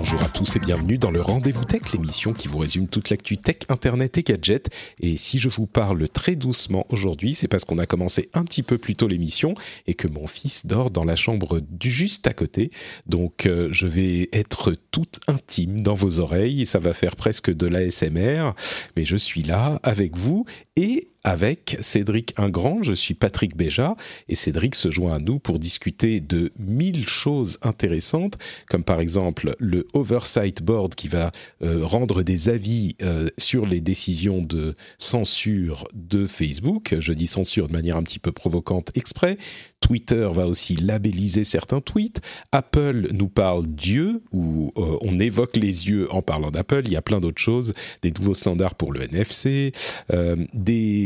Bonjour à tous et bienvenue dans le Rendez-vous Tech, l'émission qui vous résume toute l'actu tech, internet et gadgets. Et si je vous parle très doucement aujourd'hui, c'est parce qu'on a commencé un petit peu plus tôt l'émission et que mon fils dort dans la chambre du juste à côté. Donc euh, je vais être toute intime dans vos oreilles, ça va faire presque de l'ASMR, mais je suis là avec vous et avec Cédric Ingrand. Je suis Patrick Béja et Cédric se joint à nous pour discuter de mille choses intéressantes, comme par exemple le Oversight Board qui va euh, rendre des avis euh, sur les décisions de censure de Facebook. Je dis censure de manière un petit peu provocante exprès. Twitter va aussi labelliser certains tweets. Apple nous parle d'yeux, ou euh, on évoque les yeux en parlant d'Apple. Il y a plein d'autres choses, des nouveaux standards pour le NFC, euh,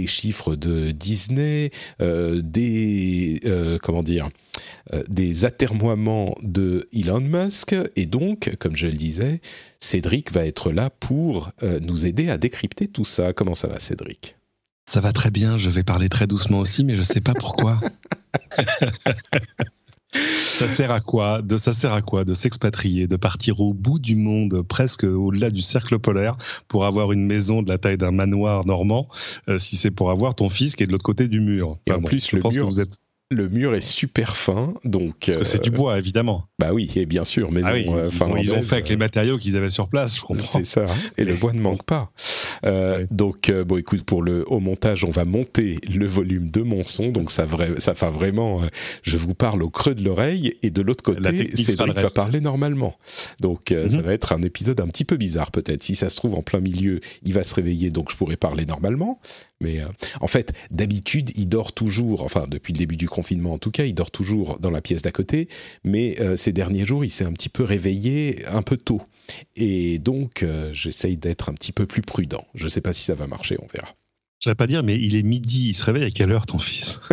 des chiffres de Disney, euh, des comment dire, des atermoiements de Elon Musk. Et donc, comme je le disais, Cédric va être là pour nous aider à décrypter tout ça. Comment ça va, Cédric? Ça va très bien, je vais parler très doucement aussi, mais je ne sais pas pourquoi. ça sert à quoi de ça sert à quoi de s'expatrier, de partir au bout du monde, presque au-delà du cercle polaire, pour avoir une maison de la taille d'un manoir normand, euh, si c'est pour avoir ton fils qui est de l'autre côté du mur? Et en plus, le mur, vous êtes le mur est super fin, donc. C'est du euh, bois, évidemment. Bah oui, et bien sûr, mais ah ils, ont, ils, ont, fait avec les matériaux qu'ils avaient sur place, je comprends. C'est ça, et le bois ne manque pas. Euh, donc, euh, bon, écoute, pour le au montage, on va monter le volume de mon son, donc ça, vrai, ça fait vraiment. je vous parle au creux de l'oreille, et de l'autre côté, Cédric va parler normalement. Donc, ça mhm. va être un épisode un petit peu bizarre, peut-être. Si ça se trouve en plein milieu, il va se réveiller, donc je pourrais parler normalement. Mais en fait, d'habitude, il dort toujours, enfin, depuis le début du confinement en tout cas, il dort toujours dans la pièce d'à côté, mais euh, ces derniers jours, il s'est un petit peu réveillé un peu tôt. Et donc, euh, j'essaye d'être un petit peu plus prudent. Je ne sais pas si ça va marcher, on verra. Je vais pas dire, mais il est midi, il se réveille à quelle heure ton fils?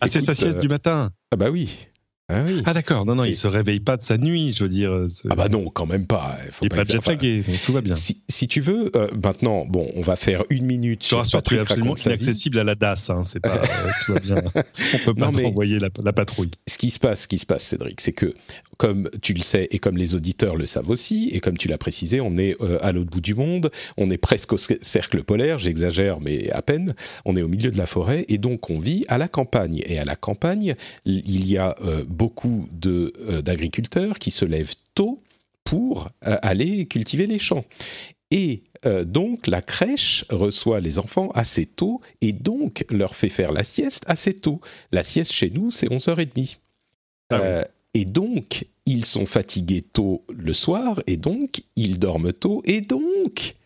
Ah, c'est sa sieste euh, du matin? Ah bah oui, ah, oui. ah d'accord, non, non, il se réveille pas de sa nuit, je veux dire. Euh, ah bah non, quand même pas. Faut il n'est pas, pas jet tout va bien. Si, si tu veux, euh, maintenant, bon, on va faire une minute. Tu Patrick absolument inaccessible à la DAS, hein, c'est pas, euh, tout va bien. On peut pas envoyer la, la, patrouille. Ce qui se passe, ce qui se passe, Cédric, c'est que, comme tu le sais et comme les auditeurs le savent aussi, et comme tu l'as précisé, on est à l'autre bout du monde, on est presque au cercle polaire, j'exagère, mais à peine. On est au milieu de la forêt et donc on vit à la campagne. Et à la campagne, il y a beaucoup euh, d'agriculteurs qui se lèvent tôt pour euh, aller cultiver les champs. Et euh, donc la crèche reçoit les enfants assez tôt et donc leur fait faire la sieste assez tôt. La sieste chez nous, c'est 11h30. Ah et donc, ils sont fatigués tôt le soir et donc, ils dorment tôt et donc,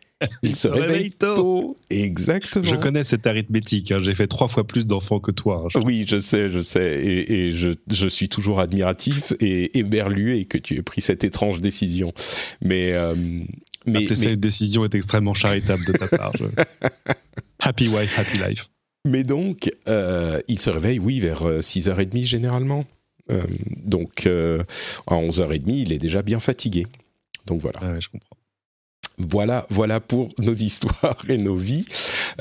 il se réveille tôt. Exactement. Je connais cette arithmétique. Hein. J'ai fait trois fois plus d'enfants que toi. Hein, oui, je sais, je sais. Et, je, suis toujours admiratif et éberlué que tu aies pris cette étrange décision. Mais. Euh, mais, cette décision est extrêmement charitable de ta part. happy wife, happy life. Mais donc, euh, il se réveille, oui, vers 6h30 euh, généralement. donc, à 11h30, il est déjà bien fatigué. Donc voilà. Ah je comprends. Voilà, voilà pour nos histoires et nos vies.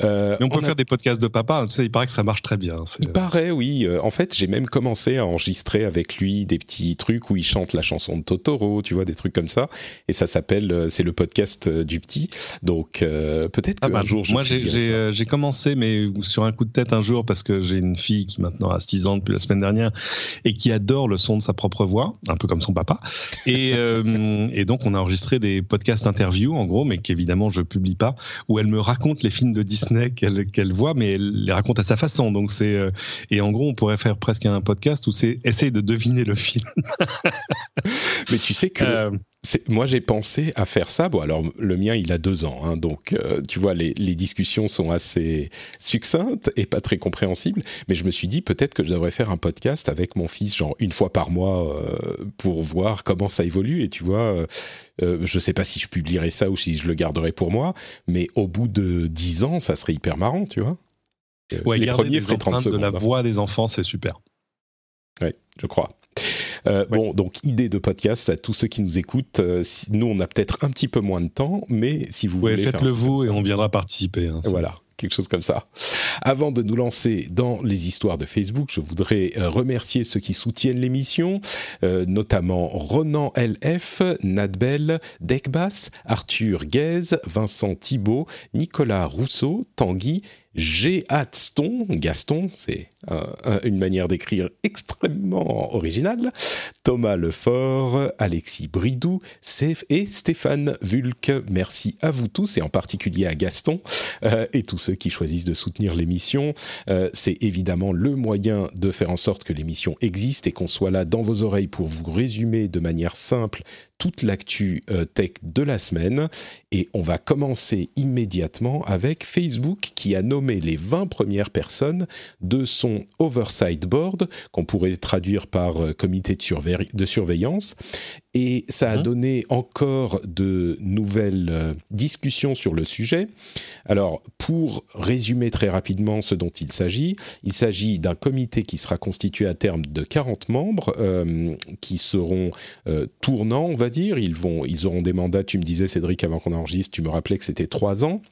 Euh, on peut faire des podcasts de papa. Tu sais, il paraît que ça marche très bien. Il paraît, oui. Euh, en fait, j'ai même commencé à enregistrer avec lui des petits trucs où il chante la chanson de Totoro, tu vois, des trucs comme ça. Et ça s'appelle, euh, c'est le podcast du petit. Donc peut-être ah qu'un bah, jour. Moi, j'ai commencé, mais sur un coup de tête un jour, parce que j'ai une fille qui maintenant a 6 ans depuis la semaine dernière et qui adore le son de sa propre voix, un peu comme son papa. Et, et donc, on a enregistré des podcasts interviews en gros, mais qu'évidemment je publie pas, où elle me raconte les films de Disney qu'elle voit, mais elle les raconte à sa façon. Donc c'est euh, et en gros on pourrait faire presque un podcast où c'est essayer de deviner le film. mais tu sais que euh, moi, j'ai pensé à faire ça. Bon, alors le mien, il a deux ans, hein, donc euh, tu vois, les, les, discussions sont assez succinctes et pas très compréhensibles. Mais je me suis dit peut-être que je devrais faire un podcast avec mon fils, genre une fois par mois, euh, pour voir comment ça évolue. Et tu vois, euh, euh, je sais pas si je publierai ça ou si je le garderai pour moi, mais au bout de dix ans, ça serait hyper marrant, tu vois. Ouais, les premiers feraient 30 secondes. De la hein. voix des enfants, c'est super. Oui, je crois. Euh, bon, donc idée de podcast à tous ceux qui nous écoutent. Euh, nous, on a peut-être un petit peu moins de temps, mais si vous ouais, voulez, faites-le vous et on viendra participer. Hein, voilà quelque chose comme ça. Avant de nous lancer dans les histoires de Facebook, je voudrais euh, remercier ceux qui soutiennent l'émission, notamment Ronan LF, Nadbel, Dekbas, Arthur Guez, Vincent Thibault, Nicolas Rousseau, Tanguy, Gaston, Gaston, c'est une manière d'écrire extrêmement originale, Thomas Lefort, Alexis Bridou et Stéphane Vulck. Merci à vous tous et en particulier à Gaston euh, et tous ceux qui choisissent de soutenir l'émission. Euh, c'est évidemment le moyen de faire en sorte que l'émission existe et qu'on soit là dans vos oreilles pour vous résumer de manière simple toute l'actu euh, tech de la semaine. Et on va commencer immédiatement avec Facebook qui a nommé les 20 premières personnes de son Oversight Board, qu'on pourrait traduire par euh, comité de, surveillance. Et ça a mmh. donné encore de nouvelles euh, discussions sur le sujet. Alors, pour résumer très rapidement ce dont il s'agit, il s'agit d'un comité qui sera constitué à terme de 40 membres euh, qui seront tournants, on va dire. Ils, vont, ils auront des mandats, tu me disais Cédric avant qu'on enregistre, tu me rappelais que c'était 3 ans.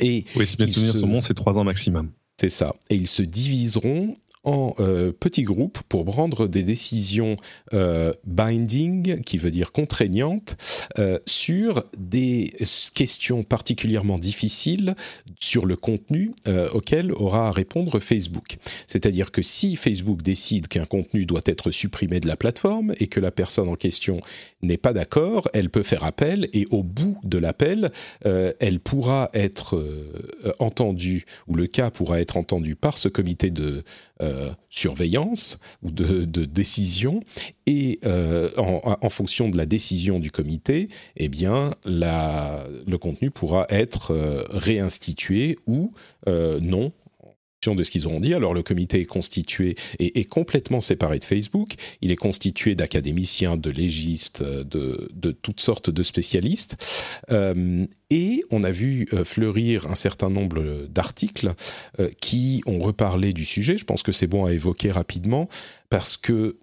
Et oui, si mes souvenirs sont bons, c'est 3 ans maximum. C'est ça. Et ils se diviseront en euh, petits groupes pour prendre des décisions euh, binding, qui veut dire contraignantes, euh, sur des questions particulièrement difficiles sur le contenu auquel aura à répondre Facebook. C'est-à-dire que si Facebook décide qu'un contenu doit être supprimé de la plateforme et que la personne en question n'est pas d'accord, elle peut faire appel et au bout de l'appel, elle pourra être entendue ou le cas pourra être entendu par ce comité de euh, surveillance ou de, décision, et euh, en, fonction de la décision du comité, eh le contenu pourra être euh, réinstitué ou non de ce qu'ils auront dit. Alors le comité est constitué et est complètement séparé de Facebook. Il est constitué d'académiciens, de légistes, de, de, toutes sortes de spécialistes. Euh, et on a vu euh, fleurir un certain nombre d'articles euh, qui ont reparlé du sujet. Je pense que c'est bon à évoquer rapidement parce que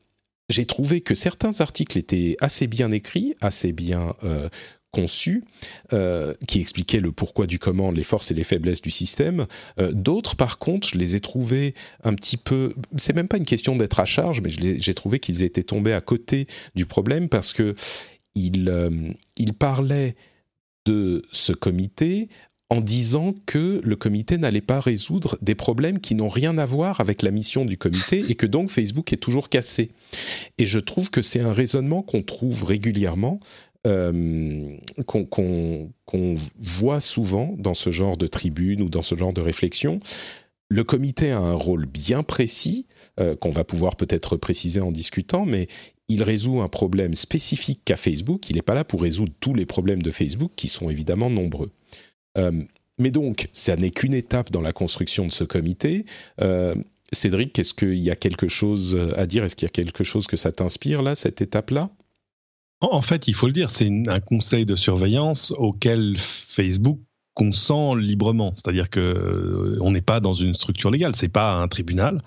j'ai trouvé que certains articles étaient assez bien écrits, assez bien conçu, euh, qui expliquait le pourquoi du comment, les forces et les faiblesses du système. Euh, d'autres, par contre, je les ai trouvés un petit peu. C'est même pas une question d'être à charge, mais j'ai trouvé qu'ils étaient tombés à côté du problème parce que euh, il parlait de ce comité en disant que le comité n'allait pas résoudre des problèmes qui n'ont rien à voir avec la mission du comité et que donc Facebook est toujours cassé. Et je trouve que c'est un raisonnement qu'on trouve régulièrement euh, qu'on voit souvent dans ce genre de tribune ou dans ce genre de réflexion. Le comité a un rôle bien précis, euh, qu'on va pouvoir peut-être préciser en discutant, mais il résout un problème spécifique qu'à Facebook. Il n'est pas là pour résoudre tous les problèmes de Facebook, qui sont évidemment nombreux. Euh, mais donc, ça n'est qu'une étape dans la construction de ce comité. Cédric, est-ce qu'il y a quelque chose à dire? Est-ce qu'il y a quelque chose que ça t'inspire, là, cette étape-là? En fait, il faut le dire, c'est un conseil de surveillance auquel Facebook consent librement, c'est-à-dire que euh, on n'est pas dans une structure légale, c'est pas un tribunal.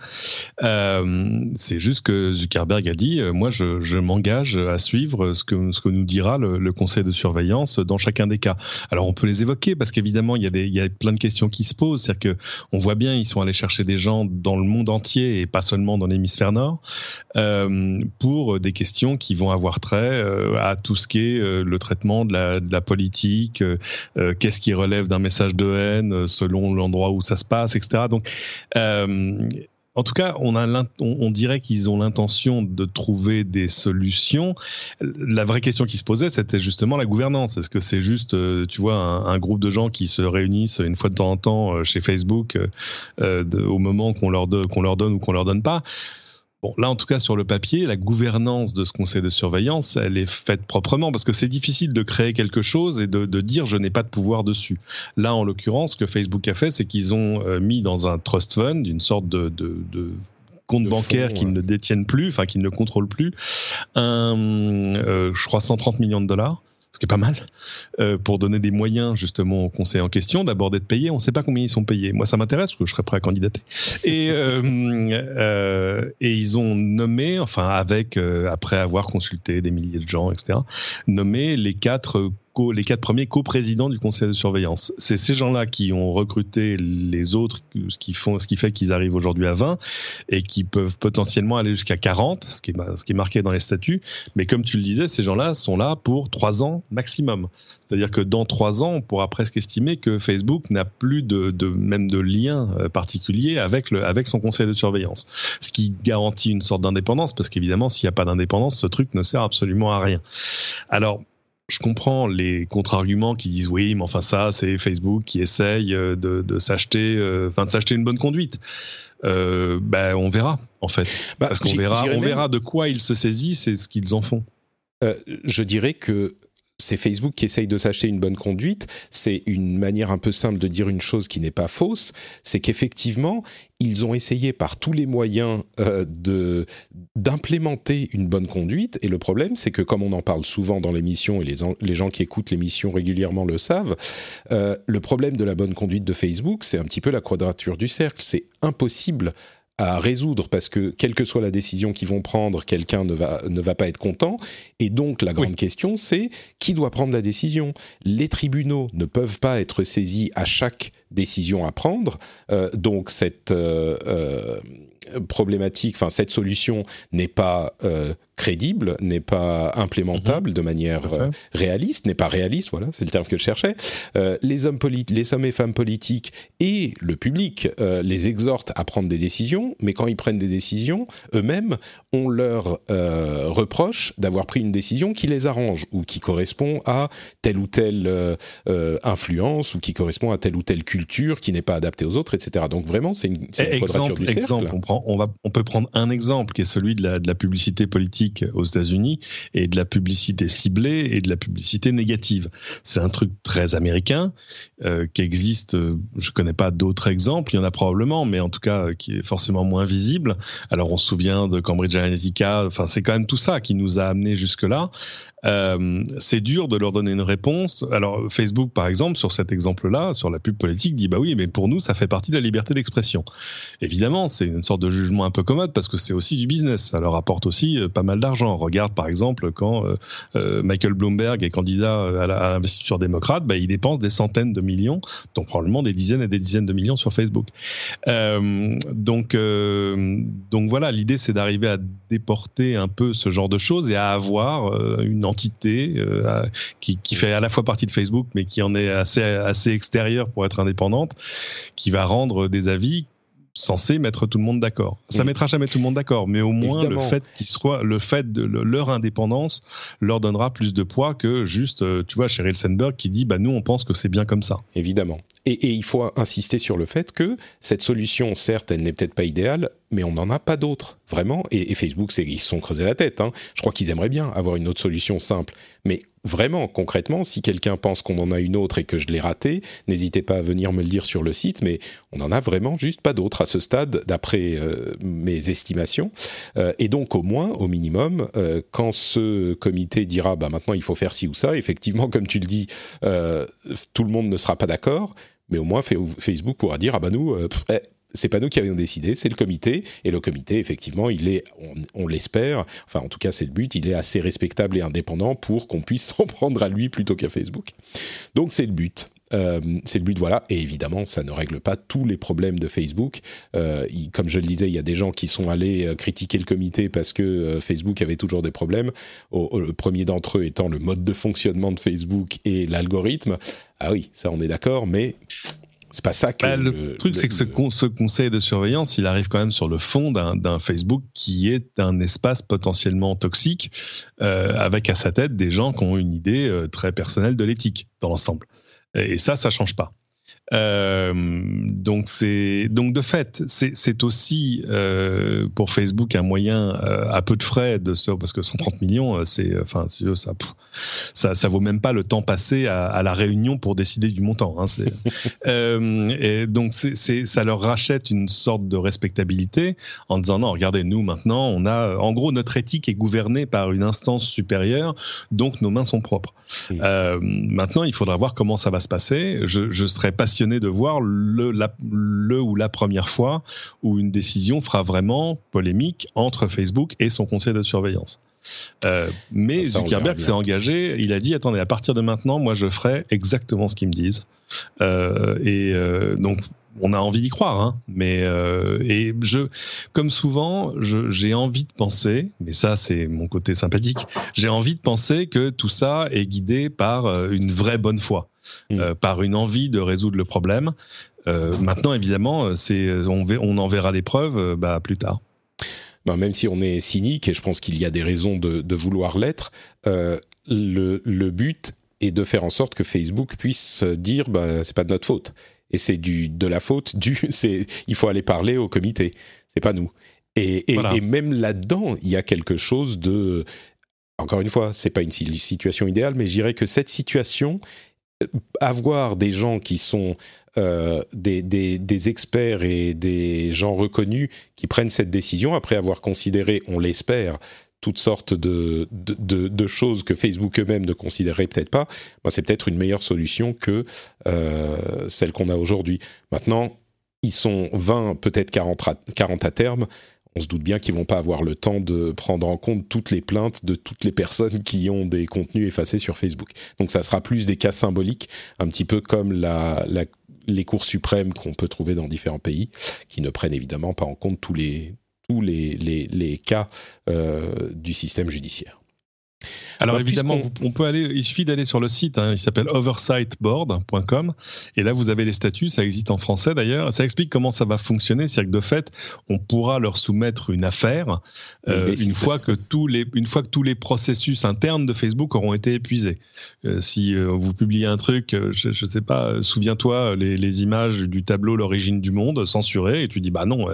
Euh, c'est juste que Zuckerberg a dit, euh, moi, je, je m'engage à suivre ce que ce que nous dira le, conseil de surveillance dans chacun des cas. Alors, on peut les évoquer parce qu'évidemment, il y a des il y a plein de questions qui se posent, c'est-à-dire que on voit bien, ils sont allés chercher des gens dans le monde entier et pas seulement dans l'hémisphère nord pour des questions qui vont avoir trait à tout ce qui est le traitement de la politique, qu'est-ce qui relève d'un message de haine euh, selon l'endroit où ça se passe, etc. Donc, euh, en tout cas, on, a on, dirait qu'ils ont l'intention de trouver des solutions. La vraie question qui se posait, c'était justement la gouvernance. Est-ce que c'est juste, euh, tu vois, un, groupe de gens qui se réunissent une fois de temps en temps chez Facebook au moment qu'on leur, qu'on leur donne ou qu'on leur donne pas? Bon, là, en tout cas, sur le papier, la gouvernance de ce conseil de surveillance, elle est faite proprement parce que c'est difficile de créer quelque chose et de, dire je n'ai pas de pouvoir dessus. Là, en l'occurrence, ce que Facebook a fait, c'est qu'ils ont euh, mis dans un trust fund, une sorte de, compte bancaire qu'ils ne détiennent plus, enfin qu'ils ne contrôlent plus, un, euh, je crois, 130 millions de dollars ce qui est pas mal, euh, pour donner des moyens justement au conseil en question, d'abord d'être payé. On ne sait pas combien ils sont payés. Moi, ça m'intéresse parce que je serais prêt à candidater. Et, euh, euh, et ils ont nommé, enfin avec, après avoir consulté des milliers de gens, etc., nommé les quatre les quatre premiers coprésidents du conseil de surveillance. C'est ces gens-là qui ont recruté les autres, ce qui, fait qu'ils arrivent aujourd'hui à 20 et qui peuvent potentiellement aller jusqu'à 40, ce qui, est, marqué dans les statuts. Mais comme tu le disais, ces gens-là sont là pour trois ans maximum. C'est-à-dire que dans trois ans, on pourra presque estimer que Facebook n'a plus de, même de lien euh, particulier avec, avec son conseil de surveillance. Ce qui garantit une sorte d'indépendance, parce qu'évidemment, s'il n'y a pas d'indépendance, ce truc ne sert absolument à rien. Alors, je comprends les contre-arguments qui disent oui, mais enfin ça, c'est Facebook qui essaye euh, de, s'acheter, euh, enfin de s'acheter une bonne conduite. Euh, ben, on verra en fait, bah, parce qu'on verra, on verra de quoi ils se saisissent et ce qu'ils en font. je dirais que c'est Facebook qui essaye de s'acheter une bonne conduite. C'est une manière un peu simple de dire une chose qui n'est pas fausse. C'est qu'effectivement, ils ont essayé par tous les moyens euh, d'implémenter une bonne conduite. Et le problème, c'est que comme on en parle souvent dans l'émission et les, les gens qui écoutent l'émission régulièrement le savent, euh, le problème de la bonne conduite de Facebook, c'est un petit peu la quadrature du cercle. C'est impossible à résoudre parce que quelle que soit la décision qu'ils vont prendre, quelqu'un ne va ne va pas être content. Et donc la grande question, c'est qui doit prendre la décision? Les tribunaux ne peuvent pas être saisis à chaque décision à prendre. Euh, donc cette euh, euh, problématique, enfin cette solution n'est pas crédible, n'est pas implémentable mhm. de manière réaliste, n'est pas réaliste, voilà, c'est le terme que je cherchais. Les hommes les hommes et femmes politiques et le public les exhortent à prendre des décisions, mais quand ils prennent des décisions, eux-mêmes, on leur reproche d'avoir pris une décision qui les arrange ou qui correspond à telle ou telle influence ou qui correspond à telle ou telle culture qui n'est pas adaptée aux autres, etc. Donc vraiment, c'est une, une quadrature du cercle. Exemple, on prend on, va, on peut prendre un exemple qui est celui de la, de la publicité politique aux États-Unis et de la publicité ciblée et de la publicité négative. C'est un truc très américain euh, qui existe. Euh, je connais pas d'autres exemples. Il y en a probablement, mais en tout cas euh, qui est forcément moins visible. Alors on se souvient de Cambridge Analytica. Enfin, c'est quand même tout ça qui nous a amené jusque là. Euh, c'est dur de leur donner une réponse. Alors Facebook, par exemple, sur cet exemple-là, sur la pub politique, dit bah oui, mais pour nous, ça fait partie de la liberté d'expression. Évidemment, c'est une sorte de jugement un peu commode parce que c'est aussi du business. Ça leur apporte aussi euh, pas mal d'argent. Regarde, par exemple, quand euh, Michael Bloomberg est candidat à l'investiture démocrate, bah, il dépense des centaines de millions, donc probablement des dizaines et des dizaines de millions sur Facebook. donc, donc voilà, l'idée, c'est d'arriver à déporter un peu ce genre de choses et à avoir une entité euh, qui, fait à la fois partie de Facebook, mais qui en est assez, assez extérieure pour être indépendante, qui va rendre des avis censés mettre tout le monde d'accord. Ça mettra jamais tout le monde d'accord, mais au moins le fait qu'ils soient, le fait de leur indépendance leur donnera plus de poids que juste, euh, tu vois, Sheryl Sandberg qui dit, bah nous on pense que c'est bien comme ça. Évidemment. Et, et, il faut insister sur le fait que cette solution, certes, elle n'est peut-être pas idéale, mais on n'en a pas d'autres, vraiment. Et, Facebook, ils se sont creusés la tête. Hein. Je crois qu'ils aimeraient bien avoir une autre solution simple. Mais vraiment, concrètement, si quelqu'un pense qu'on en a une autre et que je l'ai ratée, n'hésitez pas à venir me le dire sur le site, mais on n'en a vraiment juste pas d'autre à ce stade, d'après euh, mes estimations. Euh, et donc, au moins, au minimum, euh, quand ce comité dira, bah maintenant il faut faire ci ou ça, effectivement, comme tu le dis, tout le monde ne sera pas d'accord, mais au moins Facebook pourra dire, ah bah nous, eh, c'est pas nous qui avions décidé, c'est le comité. Et le comité, effectivement, il est, on, l'espère, enfin en tout cas c'est le but, il est assez respectable et indépendant pour qu'on puisse s'en prendre à lui plutôt qu'à Facebook. Donc c'est le but. Euh, c'est le but, voilà. Et évidemment, ça ne règle pas tous les problèmes de Facebook. Euh, comme je le disais, il y a des gens qui sont allés euh, critiquer le comité parce que Facebook avait toujours des problèmes. le premier d'entre eux étant le mode de fonctionnement de Facebook et l'algorithme. Ah oui, ça on est d'accord, mais c'est pas ça que. Bah, le, truc, c'est que ce, ce, conseil de surveillance, il arrive quand même sur le fond d'un Facebook qui est un espace potentiellement toxique, euh, avec à sa tête des gens qui ont une idée euh, très personnelle de l'éthique dans l'ensemble. Et ça, ça change pas. Euh, donc c'est donc de fait, c'est aussi euh, pour Facebook un moyen euh, à peu de frais de parce que 130 millions, c'est enfin ça, ça ça vaut même pas le temps passé à, à la réunion pour décider du montant. Hein, et donc c'est ça leur rachète une sorte de respectabilité en disant non, regardez nous maintenant on a en gros notre éthique est gouvernée par une instance supérieure, donc nos mains sont propres. maintenant il faudra voir comment ça va se passer. Je, je serais de voir le, le ou la première fois où une décision fera vraiment polémique entre Facebook et son conseil de surveillance. Euh, mais Zuckerberg s'est engagé, il a dit attendez, à partir de maintenant, moi je ferai exactement ce qu'ils me disent. Euh, et euh, donc on a envie d'y croire, hein, mais et je, comme souvent, j'ai envie de penser, mais ça c'est mon côté sympathique, j'ai envie de penser que tout ça est guidé par une vraie bonne foi. Mm. Euh, par une envie de résoudre le problème. Euh, maintenant, évidemment, c'est on, on, en verra les preuves euh, bah, plus tard. Ben, même si on est cynique, et je pense qu'il y a des raisons de, vouloir l'être, le, le, but est de faire en sorte que Facebook puisse dire bah, c'est pas de notre faute. Et c'est du de la faute du c'est il faut aller parler au comité, c'est pas nous. Et, et, et même là-dedans, il y a quelque chose de encore une fois, c'est pas une situation idéale, mais je dirais que cette situation avoir des gens qui sont euh, des, des, experts et des gens reconnus qui prennent cette décision après avoir considéré, on l'espère, toutes sortes de, choses que Facebook eux-mêmes ne considéraient peut-être pas, ben, c'est peut-être une meilleure solution que euh, celle qu'on a aujourd'hui. Maintenant, ils sont 20, peut-être 40 40 à terme on se doute bien qu'ils vont pas avoir le temps de prendre en compte toutes les plaintes de toutes les personnes qui ont des contenus effacés sur Facebook. Donc ça sera plus des cas symboliques, un petit peu comme les cours suprêmes qu'on peut trouver dans différents pays, qui ne prennent évidemment pas en compte tous les, tous les, cas euh, du système judiciaire. Alors bah, évidemment, on peut aller, il suffit d'aller sur le site, hein, il s'appelle oversightboard.com, et là vous avez les statuts, ça existe en français d'ailleurs, ça explique comment ça va fonctionner, c'est-à-dire que de fait, on pourra leur soumettre une affaire euh, une fois que tous les, une fois que tous les processus internes de Facebook auront été épuisés. Euh, si euh, vous publiez un truc, je, ne sais pas, souviens-toi les, les, images du tableau l'origine du monde censuré, et tu dis bah non,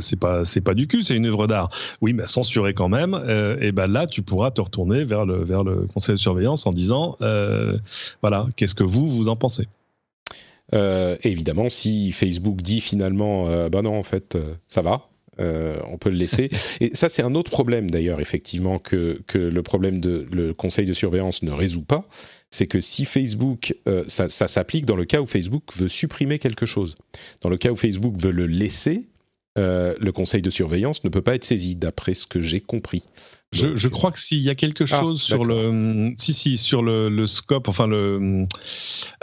c'est pas c'est pas du cul, c'est une œuvre d'art. Oui, mais censuré quand même. et ben là, tu pourras te retourner vers vers le conseil de surveillance en disant euh, voilà, qu'est-ce que vous, vous en pensez? Euh, Évidemment, si Facebook dit finalement, euh, bah non, en fait, ça va, on peut le laisser. Et ça, c'est un autre problème d'ailleurs, effectivement, que, que le problème de le conseil de surveillance ne résout pas. C'est que si Facebook, ça, ça s'applique dans le cas où Facebook veut supprimer quelque chose. Dans le cas où Facebook veut le laisser, le conseil de surveillance ne peut pas être saisi, d'après ce que j'ai compris. Je, je, crois que s'il y a quelque ah, chose sur le, si si sur le, le scope, enfin le,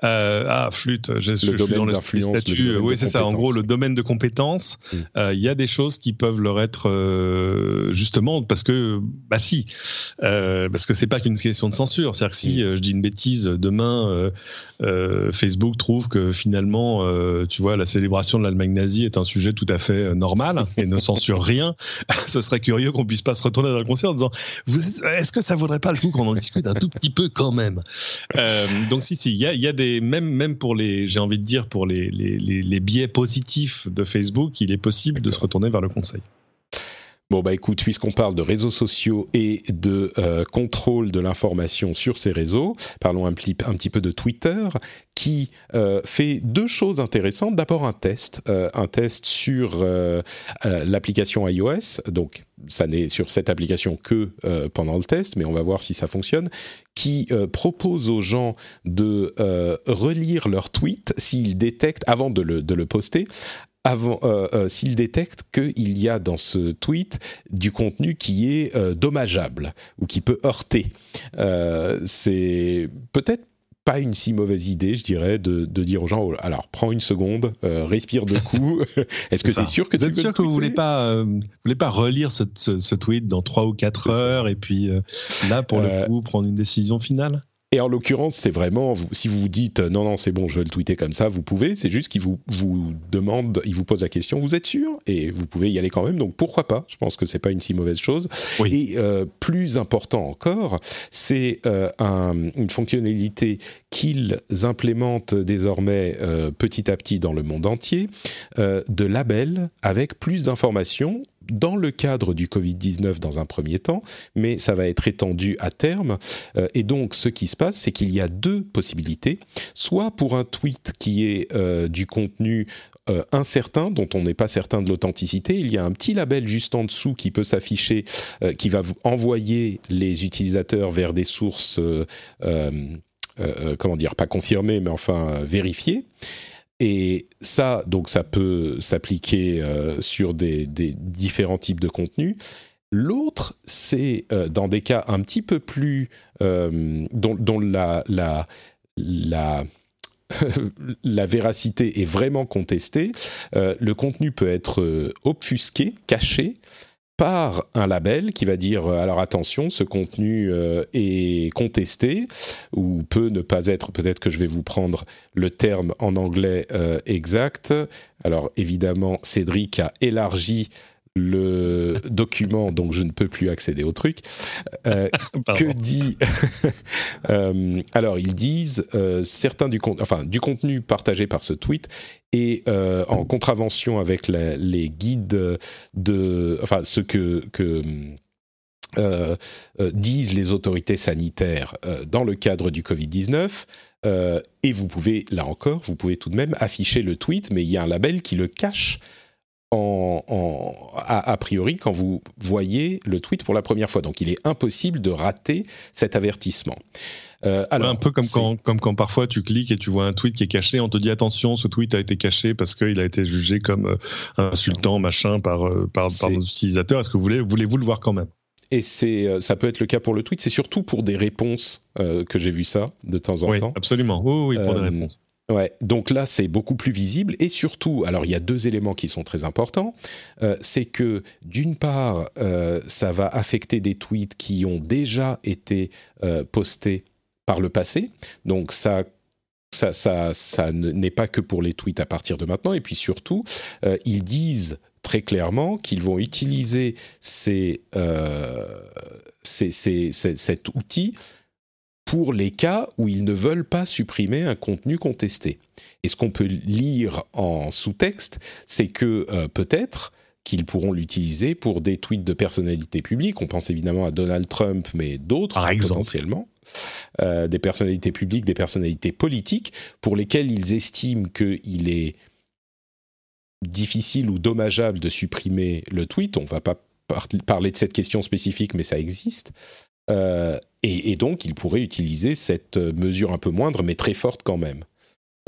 euh, ah flûte, je, je suis dans le statut. Oui, c'est ça. En gros, le domaine de compétence, mm. euh, il y a des choses qui peuvent leur être euh, justement parce que, bah si, euh, parce que c'est pas qu'une question de censure. C'est-à-dire que si mm. je dis une bêtise demain, Facebook trouve que finalement, tu vois, la célébration de l'Allemagne nazie est un sujet tout à fait normal et ne censure rien, ce serait curieux qu'on puisse pas se retourner dans le concert disant est-ce que ça vaudrait pas le coup qu'on en discute un tout petit peu quand même? Euh, Donc si si, il y a, des même même pour les j'ai envie de dire pour les, les, les biais positifs de Facebook, il est possible de se retourner vers le conseil. Bon bah écoute, puisqu'on parle de réseaux sociaux et de euh, contrôle de l'information sur ces réseaux, parlons un, petit peu de Twitter qui euh, fait deux choses intéressantes. D'abord un test, euh, un test sur l'application iOS, donc ça n'est sur cette application que pendant le test, mais on va voir si ça fonctionne, qui propose aux gens de relire leur tweet s'ils détectent, avant de le, de le poster, avant, euh, euh, s'il détecte qu'il y a dans ce tweet du contenu qui est euh, dommageable ou qui peut heurter. c'est peut-être pas une si mauvaise idée, je dirais, de, dire aux gens oh, alors prends une seconde, respire deux coups. Est-ce que tu es sûr que vous êtes sûr que vous voulez pas voulez pas relire ce, tweet dans trois ou quatre heures et puis là pour le coup prendre une décision finale? Et en l'occurrence, c'est vraiment, si vous vous dites non, non, c'est bon, je vais le tweeter comme ça, vous pouvez. C'est juste qu'il vous, vous demande, il vous pose la question, vous êtes sûr? Et vous pouvez y aller quand même. Donc pourquoi pas? Je pense que c'est pas une si mauvaise chose. Et euh, plus important encore, c'est euh, une fonctionnalité qu'ils implémentent désormais euh, petit à petit dans le monde entier de labels avec plus d'informations dans le cadre du Covid-19 dans un premier temps, mais ça va être étendu à terme. Euh, et donc, ce qui se passe, c'est qu'il y a deux possibilités. Soit pour un tweet qui est euh, du contenu euh, incertain, dont on n'est pas certain de l'authenticité, il y a un petit label juste en dessous qui peut s'afficher, qui va envoyer les utilisateurs vers des sources, comment dire, pas confirmées, mais enfin vérifiées. Et ça, donc, ça peut s'appliquer euh, sur des, différents types de contenus. L'autre, c'est euh, dans des cas un petit peu plus euh, dont, la, la, véracité est vraiment contestée, le contenu peut être obfusqué, caché, par un label qui va dire euh, alors attention, ce contenu euh, est contesté ou peut ne pas être. Peut-être que je vais vous prendre le terme en anglais euh, exact. Alors évidemment, Cédric a élargi le document, donc je ne peux plus accéder au truc. Euh, que dit euh, Alors ils disent euh, certains du enfin du contenu partagé par ce tweet et en contravention avec les guides de, enfin ce que que disent les autorités sanitaires dans le cadre du Covid-19. et vous pouvez, là encore, vous pouvez tout de même afficher le tweet, mais il y a un label qui le cache en, a, priori quand vous voyez le tweet pour la première fois. Donc il est impossible de rater cet avertissement. Euh, alors, un peu comme quand, comme quand parfois tu cliques et tu vois un tweet qui est caché, on te dit attention, ce tweet a été caché parce qu'il a été jugé comme euh, insultant, machin, par, euh, par, par nos utilisateurs. Est-ce que vous voulez, voulez-vous le voir quand même? Et c'est, ça peut être le cas pour le tweet. C'est surtout pour des réponses que j'ai vu ça de temps en oui, temps. Absolument. Oui, oui, pour des réponses. Ouais, donc là c'est beaucoup plus visible et surtout, alors il y a deux éléments qui sont très importants, euh, c'est que d'une part euh, ça va affecter des tweets qui ont déjà été euh, postés par le passé, donc ça ça, ça, ça n'est pas que pour les tweets à partir de maintenant. Et puis surtout ils disent très clairement qu'ils vont utiliser cet outil pour les cas où ils ne veulent pas supprimer un contenu contesté. Et ce qu'on peut lire en sous-texte, c'est que euh, peut-être qu'ils pourront l'utiliser pour des tweets de personnalités publiques. On pense évidemment à Donald Trump, mais d'autres potentiellement. Euh, des personnalités publiques, des personnalités politiques, pour lesquelles ils estiment qu'il est difficile ou dommageable de supprimer le tweet. On ne va pas parler de cette question spécifique, mais ça existe. Euh, et, donc, il pourrait utiliser cette mesure un peu moindre, mais très forte quand même.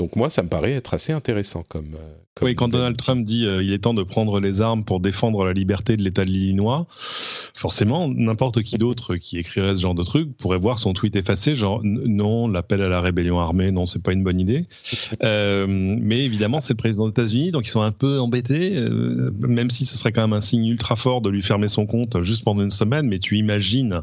Donc moi, ça me paraît être assez intéressant comme. Euh, oui, quand Donald Trump dit euh, il est temps de prendre les armes pour défendre la liberté de l'État de l'Illinois, forcément, n'importe qui d'autre qui écrirait ce genre de truc pourrait voir son tweet effacé, genre non, l'appel à la rébellion armée, non, c'est pas une bonne idée. mais évidemment, c'est le président des États-Unis, donc ils sont un peu embêtés, même si ce serait quand même un signe ultra fort de lui fermer son compte juste pendant une semaine. Mais tu imagines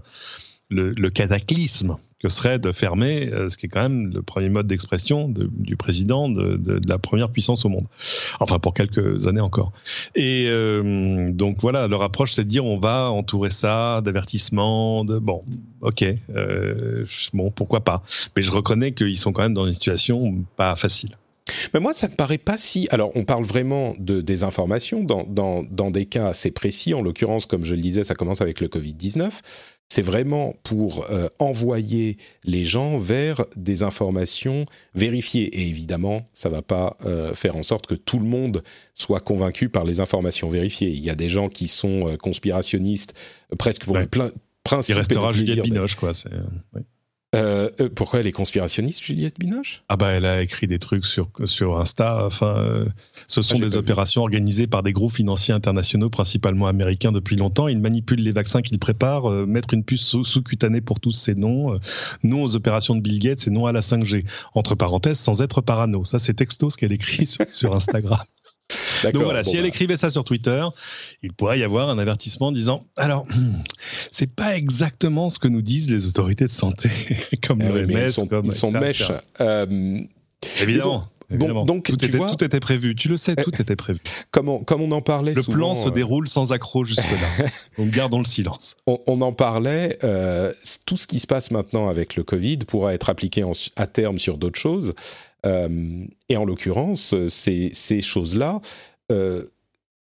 le, cataclysme que serait de fermer euh, ce qui est quand même le premier mode d'expression du président de, la première puissance au monde. Enfin, pour quelques années encore. Et euh, donc voilà, leur approche, c'est de dire on va entourer ça d'avertissements, de bon, ok, euh, bon, pourquoi pas. Mais je reconnais qu'ils sont quand même dans une situation pas facile. Mais moi, ça me paraît pas si. Alors, on parle vraiment de désinformation dans, dans, dans des cas assez précis. En l'occurrence, comme je le disais, ça commence avec le Covid-19 c'est vraiment pour euh, envoyer les gens vers des informations vérifiées. Et évidemment, ça ne va pas euh, faire en sorte que tout le monde soit convaincu par les informations vérifiées. Il y a des gens qui sont euh, conspirationnistes presque pour ouais. plein principe. Il restera Juliette Binoche, quoi. Euh, euh, pourquoi elle est conspirationniste, Juliette Binoche? Ah bah elle a écrit des trucs sur sur Insta. Enfin, euh, ce sont ah, des opérations organisées par des groupes financiers internationaux, principalement américains, depuis longtemps. Ils manipulent les vaccins qu'ils préparent, mettre une puce sous-cutanée pour tous ces noms, non aux opérations de Bill Gates et non à la 5G. Entre parenthèses, sans être parano. Ça, c'est texto ce qu'elle écrit sur, sur Instagram. Donc voilà, si elle bah. écrivait ça sur Twitter, il pourrait y avoir un avertissement disant alors, c'est pas exactement ce que nous disent les autorités de santé, comme eh l'OMS, ils sont, comme ils sont mèches. Euh, Évidemment. Bon, donc, tout, était, tout, était, prévu. Tu le sais, tout était prévu. Comme on, comme on en parlait Le plan se euh, déroule sans accroc jusque-là. donc gardons le silence. On, en parlait. Euh, tout ce qui se passe maintenant avec le Covid pourra être appliqué à terme sur d'autres choses. Euh, et en l'occurrence, ces, choses-là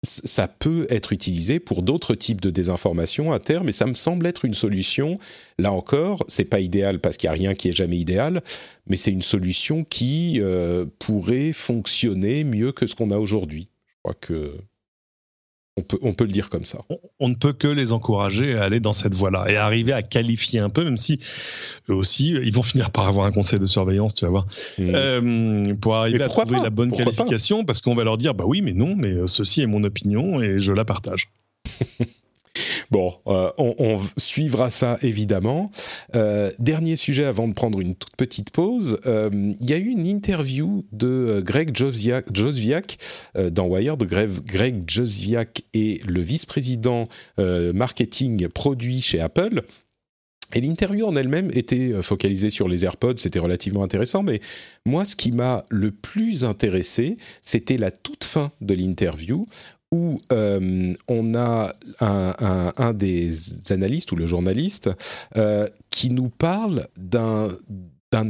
ça peut être utilisé pour d'autres types de désinformation à terme, et ça me semble être une solution. Là encore, c'est pas idéal parce qu'il n'y a rien qui est jamais idéal, mais c'est une solution qui euh, pourrait fonctionner mieux que ce qu'on a aujourd'hui. Je crois que on peut, le dire comme ça. On, ne peut que les encourager à aller dans cette voie-là et arriver à qualifier un peu, même si eux aussi, ils vont finir par avoir un conseil de surveillance, tu vas voir, hmm. euh, pour arriver à trouver la bonne qualification, parce qu'on va leur dire, bah oui, mais non, mais euh, ceci est mon opinion et je la partage. Bon, euh, on, suivra ça évidemment. Euh, dernier sujet avant de prendre une toute petite pause. Euh, il y a eu une interview de Greg Josviak, dans Wired. Greg, Greg Josviak est le vice-président marketing produit chez Apple. Et l'interview en elle-même était focalisée sur les AirPods, c'était relativement intéressant, mais moi ce qui m'a le plus intéressé, c'était la toute fin de l'interview où euh, on a un, des analystes ou le journaliste euh, qui nous parle d'un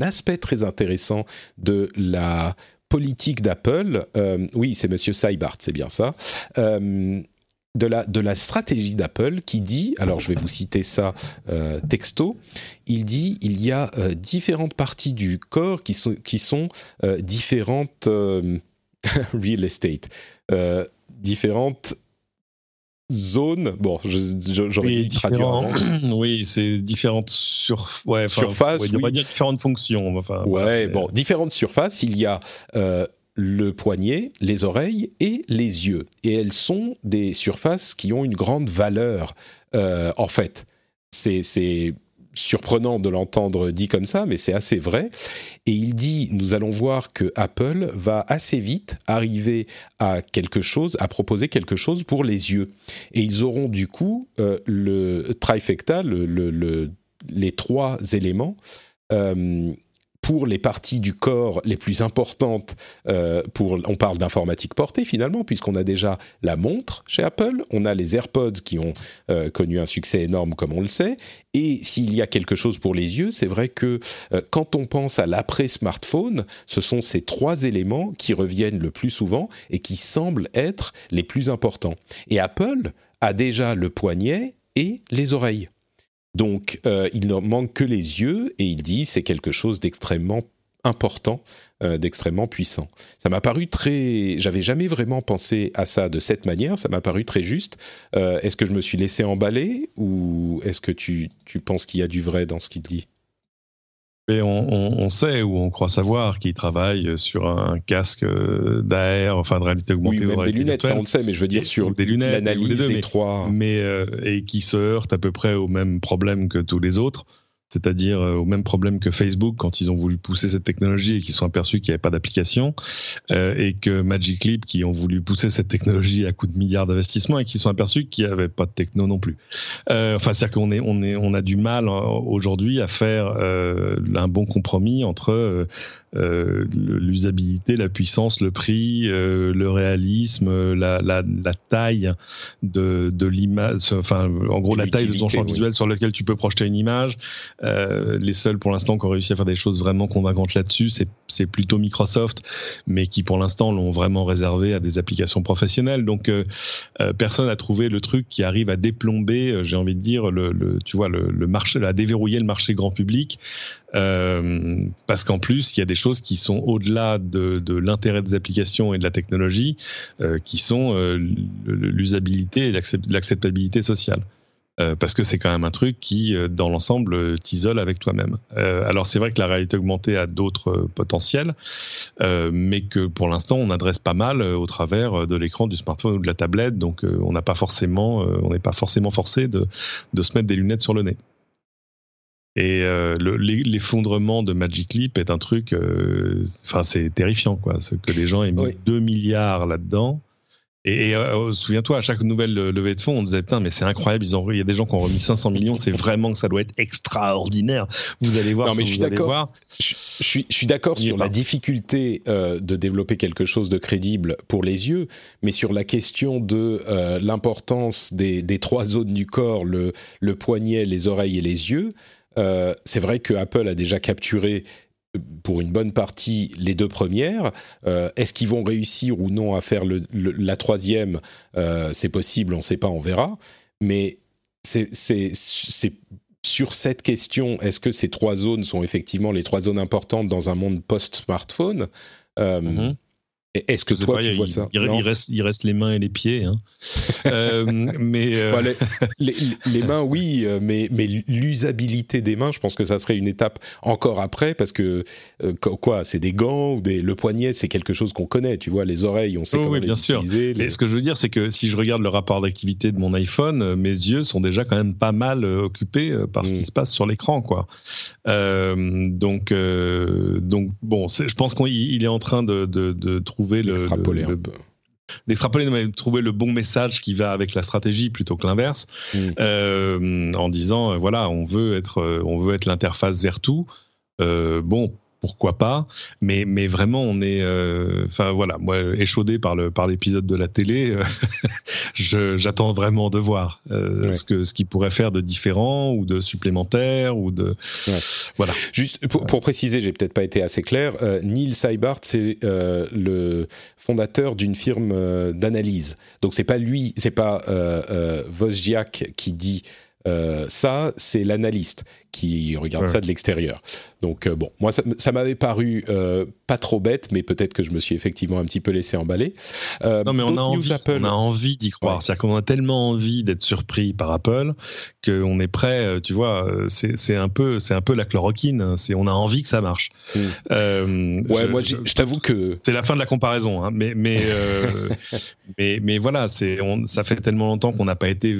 aspect très intéressant de la politique d'Apple. Euh, oui, c'est Monsieur Seibart, c'est bien ça. de la, de la stratégie d'Apple qui dit, alors je vais vous citer ça texto, il dit il y a différentes parties du corps qui sont, qui sont différentes real estate différentes zones. Bon, j'aurais oui, dit traduire. oui, c'est différentes sur... ouais, surfaces. on va dire différentes fonctions. Enfin, ouais, bon, différentes surfaces. Il y a euh, le poignet, les oreilles et les yeux. Et elles sont des surfaces qui ont une grande valeur, euh, en fait. C'est surprenant de l'entendre dit comme ça, mais c'est assez vrai. Et il dit, nous allons voir que Apple va assez vite arriver à quelque chose, à proposer quelque chose pour les yeux. Et ils auront du coup euh, le trifecta, le, les trois éléments. Euh, pour les parties du corps les plus importantes, euh, on parle d'informatique portée finalement, puisqu'on a déjà la montre chez Apple, on a les AirPods qui ont euh, connu un succès énorme comme on le sait, et s'il y a quelque chose pour les yeux, c'est vrai que euh, quand on pense à l'après-smartphone, ce sont ces trois éléments qui reviennent le plus souvent et qui semblent être les plus importants. Et Apple a déjà le poignet et les oreilles. Donc, euh, il ne manque que les yeux, et il dit c'est quelque chose d'extrêmement important, euh, d'extrêmement puissant. Ça m'a paru très. J'avais jamais vraiment pensé à ça de cette manière. Ça m'a paru très juste. Euh, est-ce que je me suis laissé emballer ou est-ce que tu, tu penses qu'il y a du vrai dans ce qu'il dit? On, sait ou on croit savoir qu'il travaille sur un casque d'air, enfin de réalité augmentée. Oui, même des lunettes, ça on le sait, mais je veux dire sur des lunettes, l'analyse des, trois. Mais euh, et qui se heurte à peu près au même problème que tous les autres c'est-à-dire euh, au même problème que Facebook quand ils ont voulu pousser cette technologie et qu'ils sont aperçus qu'il n'y avait pas d'application, euh, et que Magic Leap qui ont voulu pousser cette technologie à coup de milliards d'investissements et qui sont aperçus qu'il n'y avait pas de techno non plus. Euh, enfin, c'est-à-dire qu'on est, on est, on a du mal aujourd'hui à faire un bon compromis entre l'usabilité, la puissance, le prix, le réalisme, la, la, la taille de, de l'image, enfin, en gros, la taille de ton champ visuel sur lequel tu peux projeter une image. Euh, les seuls pour l'instant qui ont réussi à faire des choses vraiment convaincantes là-dessus, c'est plutôt Microsoft, mais qui pour l'instant l'ont vraiment réservé à des applications professionnelles. Donc euh, euh, personne n'a trouvé le truc qui arrive à déplomber, j'ai envie de dire, le, tu vois, le, marché, à déverrouiller le marché grand public, parce qu'en plus il y a des choses qui sont au-delà de, l'intérêt des applications et de la technologie, qui sont l'usabilité et l'acceptabilité sociale. Euh, parce que c'est quand même un truc qui, euh, dans l'ensemble, euh, t'isole avec toi-même. alors c'est vrai que la réalité augmentée a d'autres potentiels, mais que pour l'instant on adresse pas mal au travers de l'écran du smartphone ou de la tablette, donc on n'a pas forcément, on n'est pas forcément forcé de se mettre des lunettes sur le nez. Et l'effondrement de Magic Leap est un truc, enfin c'est terrifiant quoi, que les gens aient mis 2 milliards là-dedans Et, euh, souviens-toi, à chaque nouvelle levée de fonds, on disait putain, mais c'est incroyable, ils ont, il y a des gens qui ont remis 500 millions, c'est vraiment que ça doit être extraordinaire. Vous allez voir. Non, mais je suis d'accord. Je, suis, je suis d'accord sur la difficulté euh, de développer quelque chose de crédible pour les yeux, mais sur la question de euh, l'importance des, des, trois zones du corps, le, le poignet, les oreilles et les yeux. Euh, c'est vrai que Apple a déjà capturé pour une bonne partie les deux premières. Euh, est-ce qu'ils vont réussir ou non à faire la troisième? Euh, C'est possible, on ne sait pas, on verra. Mais c'est sur cette question, est-ce que ces trois zones sont effectivement les trois zones importantes dans un monde post-smartphone? Euh, mm-hmm. Est-ce que toi, tu vois ça? il, reste, il reste les mains et les pieds. Hein. euh, mais euh... les, les, mains, oui, euh, mais, mais l'usabilité des mains, je pense que ça serait une étape encore après, parce que euh, quoi, c'est des gants ou des, le poignet, c'est quelque chose qu'on connaît. Tu vois, les oreilles, on sait oh, comment oui, les bien utiliser. Sûr. Mais ce que je veux dire, c'est que si je regarde le rapport d'activité de mon iPhone, mes yeux sont déjà quand même pas mal occupés par ce qui mm. se passe sur l'écran, quoi. donc, donc bon, je pense qu'il est en train de, de, de trouver trouver le, d'extrapoler, trouver le bon message qui va avec la stratégie plutôt que l'inverse, mm. euh, en disant euh, voilà, on veut être, euh, on veut être l'interface vers tout. bon, pourquoi pas mais mais vraiment on est euh, enfin voilà moi échaudé par le par l'épisode de la télé euh, j'attends vraiment de voir euh, ce que ce qu'il pourrait faire de différent ou de supplémentaire ou de voilà. Juste pour, pour préciser j'ai peut-être pas été assez clair Neil Seibart c'est le fondateur d'une firme d'analyse. Donc c'est pas lui c'est pas Wozniak qui dit ça, c'est l'analyste qui regarde ça de l'extérieur. Donc euh, bon, moi ça, m'avait paru euh, pas trop bête, mais peut-être que je me suis effectivement un petit peu laissé emballer. Euh, non mais on a, envie, on a envie d'y croire. C'est-à-dire qu'on a tellement envie d'être surpris par Apple qu'on est prêt. Tu vois, c'est un peu c'est un peu la chloroquine. Hein. C'est on a envie que ça marche. Hmm. ouais, moi je, t'avoue que c'est la fin de la comparaison. Hein. mais mais, mais mais voilà, c'est ça fait tellement longtemps qu'on n'a pas été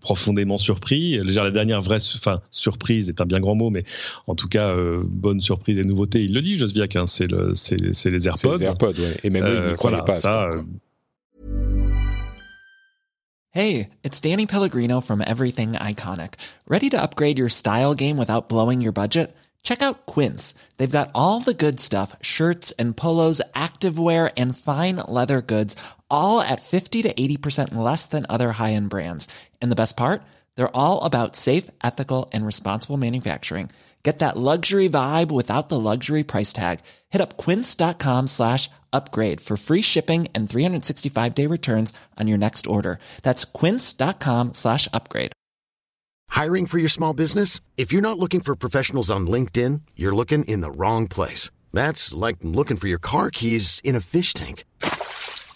profondément surpris. La dernière vraie enfin surprise est un bien grand mot, mais en tout cas, euh, bonne surprise et nouveauté. Il le dit, Josviak, hein, c'est le, c'est, les AirPods. les AirPods, ouais. Et même euh, il n'y croyait pas. Ça, euh... Hey, it's Danny Pellegrino from Everything Iconic. Ready to upgrade your style game without blowing your budget? Check out Quince. They've got all the good stuff, shirts and polos, activewear and fine leather goods, all at 50 to 80% less than other high-end brands. And the best part? They're all about safe, ethical, and responsible manufacturing. Get that luxury vibe without the luxury price tag. Hit up quince.com slash upgrade for free shipping and 365 day returns on your next order. That's quince.com slash upgrade. Hiring for your small business? If you're not looking for professionals on LinkedIn, you're looking in the wrong place. That's like looking for your car keys in a fish tank.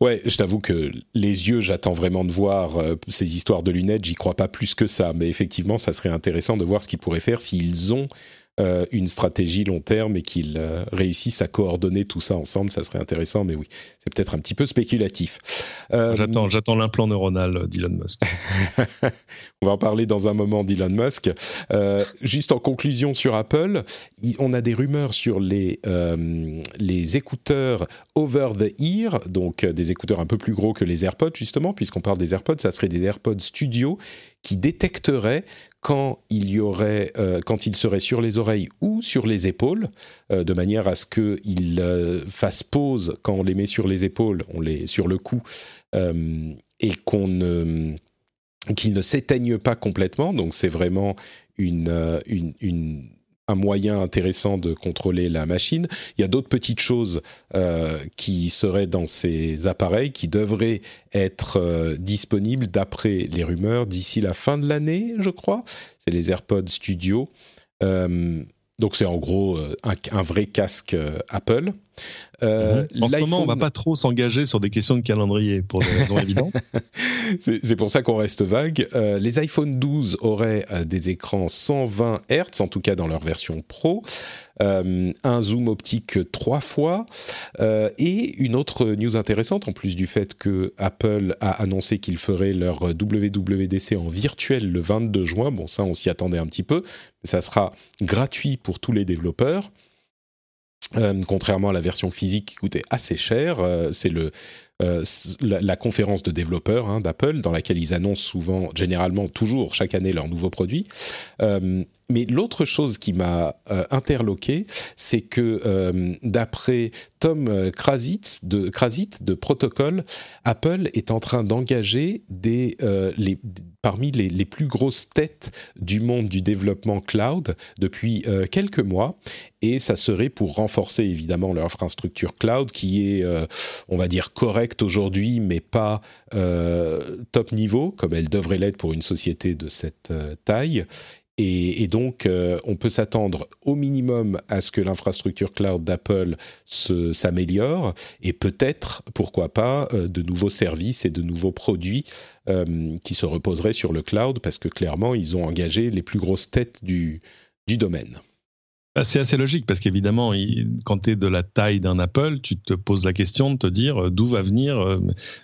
Ouais, je t'avoue que les yeux, j'attends vraiment de voir euh, ces histoires de lunettes. J'y crois pas plus que ça, mais effectivement, ça serait intéressant de voir ce qu'ils pourraient faire s'ils ont euh, une stratégie long terme et qu'ils euh, réussissent à coordonner tout ça ensemble, ça serait intéressant, mais oui, c'est peut-être un petit peu spéculatif. Euh, j'attends, j'attends l'implant neuronal d'Elon Musk. on va en parler dans un moment d'Elon Musk. juste en conclusion sur Apple, on a des rumeurs sur les, les écouteurs over the ear, donc des écouteurs un peu plus gros que les AirPods justement, puisqu'on parle des AirPods, ça serait des AirPods Studio qui détecterait quand il y aurait, euh, quand il serait sur les oreilles ou sur les épaules, euh, de manière à ce qu'il euh, fasse pause quand on les met sur les épaules, on les sur le cou, et qu'on ne qu'il ne s'éteigne pas complètement. Donc c'est vraiment une, une, une un moyen intéressant de contrôler la machine. Il y a d'autres petites choses euh, qui seraient dans ces appareils qui devraient être euh, disponibles d'après les rumeurs d'ici la fin de l'année, je crois. C'est les AirPods Studio. Euh, donc c'est en gros un, un, vrai casque Apple. Euh, mhm. En ce moment, on va pas trop s'engager sur des questions de calendrier pour des raisons évidentes. C'est pour ça qu'on reste vague. Euh, les iPhone 12 auraient euh, des écrans 120 Hz, en tout cas dans leur version Pro, un zoom optique trois fois, et une autre news intéressante, en plus du fait que Apple a annoncé qu'ils feraient leur WWDC en virtuel le 22 juin. Bon, ça, on s'y attendait un petit peu, mais ça sera gratuit pour tous les développeurs. Euh, contrairement à la version physique qui coûtait assez cher, euh, c'est le euh, la, conférence de développeurs hein, d'Apple, dans laquelle ils annoncent souvent, généralement toujours chaque année leurs nouveaux produits. Mais l'autre chose qui m'a euh, interloqué, c'est que d'après Tom de, Krazit de Protocol, Apple est en train d'engager parmi les, les, plus grosses têtes du monde du développement cloud depuis quelques mois. Et ça serait pour renforcer évidemment leur infrastructure cloud qui est, on va dire, correcte aujourd'hui, mais pas euh, top niveau, comme elle devrait l'être pour une société de cette euh, taille. Et, donc, euh, on peut s'attendre au minimum à ce que l'infrastructure cloud d'Apple s'améliore et peut-être, pourquoi pas, de nouveaux services et de nouveaux produits qui se reposeraient sur le cloud parce que clairement, ils ont engagé les plus grosses têtes du domaine. Bah, c'est assez logique parce qu'évidemment, quand tu es de la taille d'un Apple, tu te poses la question de te dire euh, d'où va venir euh,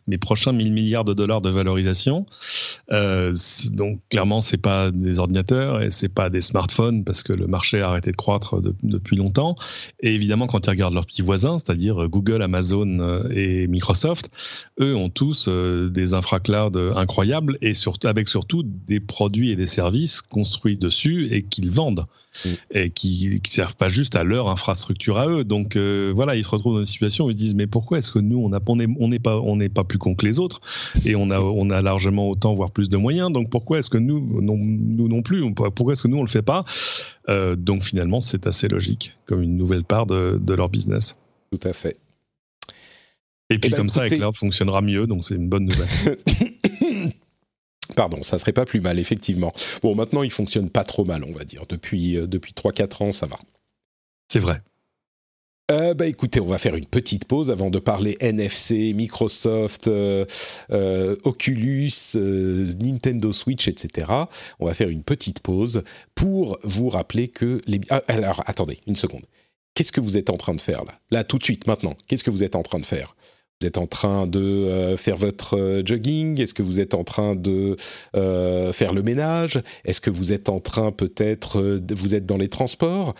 mes prochains 1000 milliards de dollars de valorisation. Euh, donc clairement, c'est pas des ordinateurs et c'est pas des smartphones parce que le marché a arrêté de croître depuis longtemps. Et évidemment, quand tu regardes leurs petits voisins, c'est-à-dire Google, Amazon et Microsoft, eux ont tous des infraclouds incroyables et avec surtout des produits et des services construits dessus et qu'ils vendent. Mm. et qui ne servent pas juste à leur infrastructure à eux. Donc euh, voilà, ils se retrouvent dans une situation où ils disent mais pourquoi est-ce que nous on n'est on pas on n'est pas plus con que les autres et on a on a largement autant voire plus de moyens. Donc pourquoi est-ce que nous non, nous non plus pourquoi est-ce que nous on le fait pas? Euh, Donc finalement c'est assez logique comme une nouvelle part de, de leur business. Tout à fait. Et puis eh ben, comme ça, Cloud fonctionnera mieux, donc c'est une bonne nouvelle. Pardon, ça serait pas plus mal, effectivement. Bon, maintenant, il fonctionne pas trop mal, on va dire. Depuis, euh, depuis 3-4 ans, ça va. C'est vrai. Euh, bah écoutez, on va faire une petite pause avant de parler NFC, Microsoft, euh, Oculus, Nintendo Switch, etc. On va faire une petite pause pour vous rappeler que les... Ah, alors, attendez, une seconde. Qu'est-ce que vous êtes en train de faire là? Là, tout de suite, maintenant, qu'est-ce que vous êtes en train de faire? Vous êtes en train de euh, faire votre euh, jogging? Est-ce que vous êtes en train de euh, faire le ménage? Est-ce que vous êtes en train peut-être, vous êtes dans les transports?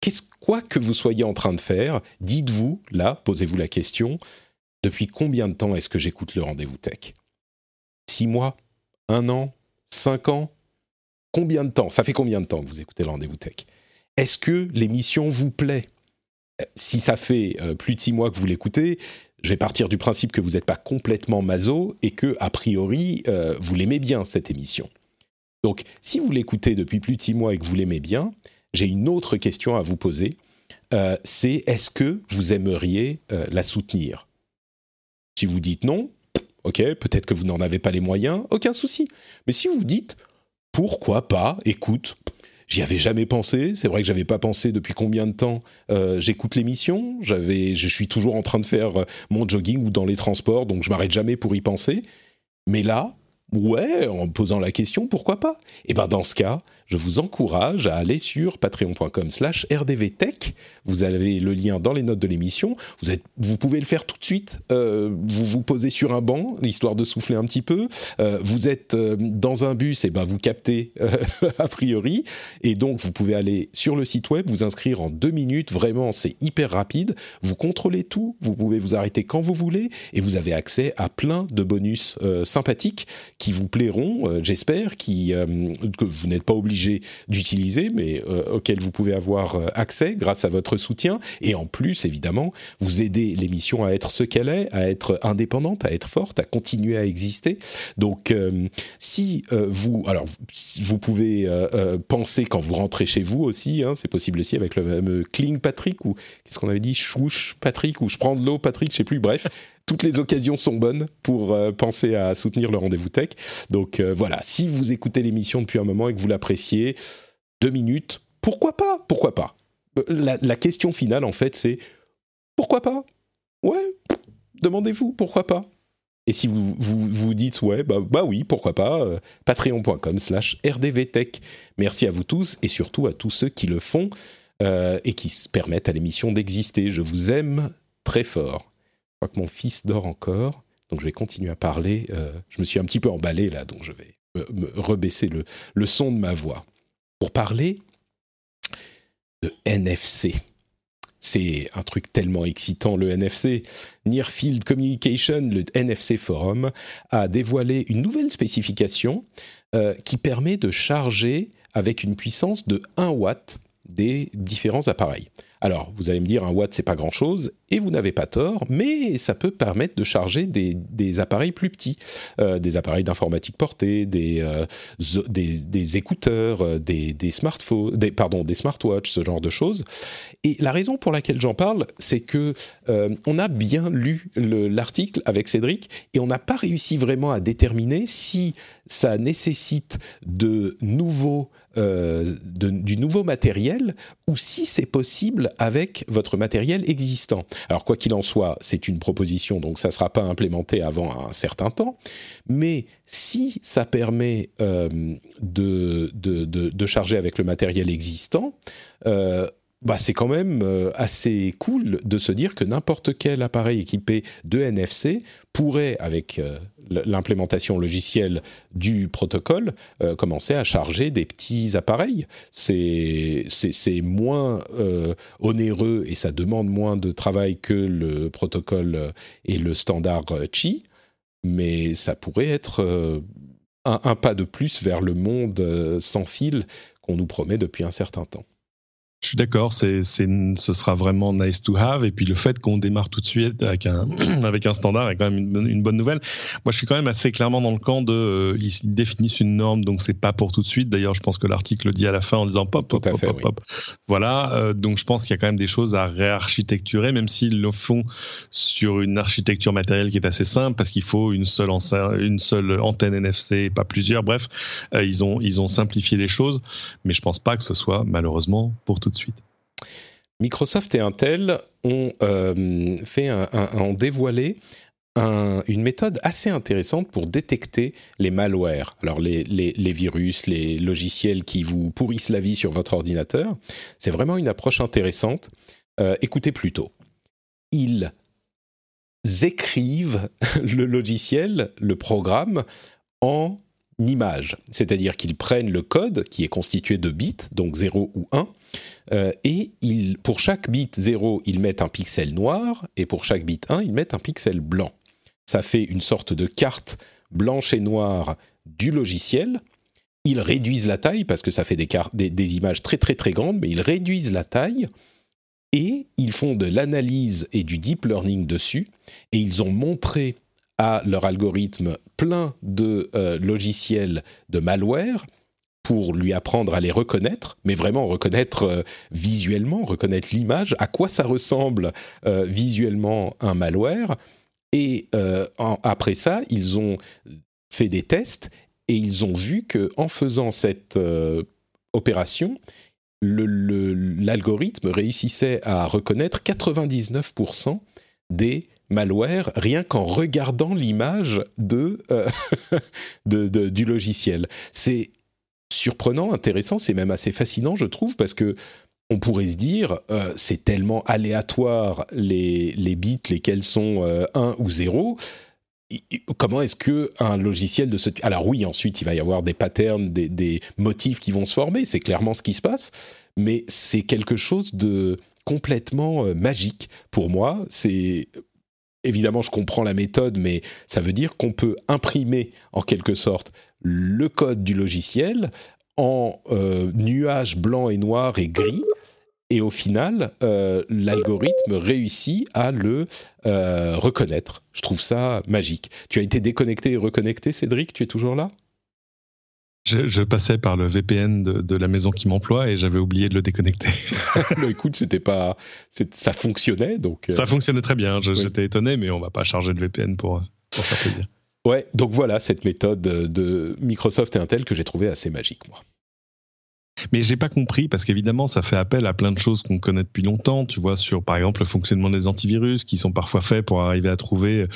Qu'est-ce quoi que vous soyez en train de faire Dites-vous là, posez-vous la question. Depuis combien de temps est-ce que j'écoute le rendez-vous tech? Six mois? Un an? Cinq ans? Combien de temps? Ça fait combien de temps que vous écoutez le rendez-vous tech? Est-ce que l'émission vous plaît? Si ça fait plus de six mois que vous l'écoutez, je vais partir du principe que vous n'êtes pas complètement maso et que, a priori, euh, vous l'aimez bien, cette émission. Donc, si vous l'écoutez depuis plus de six mois et que vous l'aimez bien, j'ai une autre question à vous poser. Euh, c'est est-ce que vous aimeriez euh, la soutenir? Si vous dites non, ok, peut-être que vous n'en avez pas les moyens, aucun souci. Mais si vous dites pourquoi pas, écoute, J'y avais jamais pensé. C'est vrai que j'avais pas pensé depuis combien de temps euh, j'écoute l'émission. J'avais, je suis toujours en train de faire euh, mon jogging ou dans les transports, donc je m'arrête jamais pour y penser. Mais là, Ouais, en posant la question, pourquoi pas? Eh ben dans ce cas, je vous encourage à aller sur patreon.com/slash rdvtech. Vous avez le lien dans les notes de l'émission. Vous pouvez le faire tout de suite. Euh, vous vous posez sur un banc, histoire de souffler un petit peu. Euh, vous êtes euh, dans un bus, et ben vous captez a priori, et donc vous pouvez aller sur le site web, vous inscrire en deux minutes. Vraiment, c'est hyper rapide. Vous contrôlez tout. Vous pouvez vous arrêter quand vous voulez, et vous avez accès à plein de bonus sympathiques qui vous plairont, euh, j'espère, euh, que vous n'êtes pas obligé d'utiliser, mais euh, auxquels vous pouvez avoir accès grâce à votre soutien. Et en plus, évidemment, vous aidez l'émission à être ce qu'elle est, à être indépendante, à être forte, à continuer à exister. Donc, si vous, alors, vous pouvez penser quand vous rentrez chez vous aussi, hein, c'est possible aussi avec le fameux Cling Patrick ou qu'est-ce qu'on avait dit, Chouche Patrick ou je prends de l'eau Patrick, je sais plus. Bref, toutes les occasions sont bonnes pour euh, penser à soutenir le rendez-vous tech. Donc euh, voilà, si vous écoutez l'émission depuis un moment et que vous l'appréciez, deux minutes, pourquoi pas? Pourquoi pas? Euh, la, question finale, en fait, c'est pourquoi pas? Ouais, demandez-vous, pourquoi pas. Et si vous vous, dites ouais bah, bah oui pourquoi pas patreon.com slash rdvtech. Merci à vous tous et surtout à tous ceux qui le font et qui permettent à l'émission d'exister. Je vous aime très fort crois que mon fils dort encore donc je vais continuer à parler euh, je me suis un petit peu emballé là donc je vais me, rebaisser le, le son de ma voix pour parler de NFC c'est un truc tellement excitant, le NFC. Nearfield Communication, le NFC Forum, a dévoilé une nouvelle spécification euh, qui permet de charger avec une puissance de 1 watt des différents appareils. Alors, vous allez me dire, un watt, c'est pas grand-chose, et vous n'avez pas tort, mais ça peut permettre de charger des, appareils plus petits, euh, des appareils d'informatique portée, des, euh, des, écouteurs, euh, des, smartphones, des, pardon, des smartwatches, ce genre de choses. Et la raison pour laquelle j'en parle, c'est que on a bien lu l'article avec Cédric, et on n'a pas réussi vraiment à déterminer si ça nécessite de nouveaux du nouveau matériel ou si c'est possible avec votre matériel existant. Alors quoi qu'il en soit, c'est une proposition, donc ça ne sera pas implémenté avant un certain temps, mais si ça permet euh, de, de, charger avec le matériel existant, euh, bah, c'est quand même euh, assez cool de se dire que n'importe quel appareil équipé de NFC pourrait, avec l'implémentation logicielle du protocole, euh, commencer à charger des petits appareils. C'est moins onéreux et ça demande moins de travail que le protocole et le standard Qi, mais ça pourrait être un pas de plus vers le monde sans fil qu'on nous promet depuis un certain temps. Je suis d'accord, c'est, ce sera vraiment nice to have. Et puis le fait qu'on démarre tout de suite avec un, avec un standard est quand même une, bonne nouvelle. Moi, je suis quand même assez clairement dans le camp de. Euh, ils définissent une norme, donc c'est pas pour tout de suite. D'ailleurs, je pense que l'article le dit à la fin en disant pop, pop, pop, pop, pop. Voilà. Euh, donc je pense qu'il y a quand même des choses à réarchitecturer, même s'ils le font sur une architecture matérielle qui est assez simple, parce qu'il faut une seule, une seule antenne NFC, pas plusieurs. Bref, euh, ils, ont, ils ont simplifié les choses, mais je pense pas que ce soit malheureusement pour tout de suite. Microsoft et Intel ont, euh, fait un, dévoilé une méthode assez intéressante pour détecter les malwares, alors les, virus, les logiciels qui vous pourrissent la vie sur votre ordinateur. C'est vraiment une approche intéressante. Euh, écoutez plutôt. Ils écrivent le logiciel, le programme, en image. C'est-à-dire qu'ils prennent le code qui est constitué de bits, donc 0 ou 1, euh, et pour chaque bit 0, ils mettent un pixel noir, et pour chaque bit 1, ils mettent un pixel blanc. Ça fait une sorte de carte blanche et noire du logiciel. Ils réduisent la taille, parce que ça fait des, des images très très très grandes, mais ils réduisent la taille, et ils font de l'analyse et du deep learning dessus, et ils ont montré à leur algorithme plein de euh, logiciels de malware pour lui apprendre à les reconnaître, mais vraiment reconnaître euh, visuellement, reconnaître l'image, à quoi ça ressemble euh, visuellement un malware. Et après ça, ils ont fait des tests et ils ont vu que en faisant cette opération, l'algorithme réussissait à reconnaître 99% des malware rien qu'en regardant l'image euh, de, du logiciel. C'est surprenant, intéressant, c'est même assez fascinant, je trouve, parce que on pourrait se dire, euh, c'est tellement aléatoire les, les bits, lesquels sont 1 euh, ou 0. Comment est-ce que un logiciel de ce alors oui ensuite il va y avoir des patterns des, des motifs qui vont se former c'est clairement ce qui se passe mais c'est quelque chose de complètement magique pour moi c'est évidemment, je comprends la méthode, mais ça veut dire qu'on peut imprimer en quelque sorte le code du logiciel en euh, nuages blancs et noirs et gris. Et au final, euh, l'algorithme réussit à le euh, reconnaître. Je trouve ça magique. Tu as été déconnecté et reconnecté, Cédric? Tu es toujours là? Je, passais par le VPN de, la maison qui m'emploie et j'avais oublié de le déconnecter. écoute, c'était pas, ça fonctionnait donc. Euh, ça fonctionnait très bien. J'étais étonné, mais on va pas charger de VPN pour, pour faire plaisir. Ouais, donc voilà cette méthode de Microsoft et Intel que j'ai trouvé assez magique moi. Mais j'ai pas compris parce qu'évidemment, ça fait appel à plein de choses qu'on connaît depuis longtemps. Tu vois, sur par exemple le fonctionnement des antivirus qui sont parfois faits pour arriver à trouver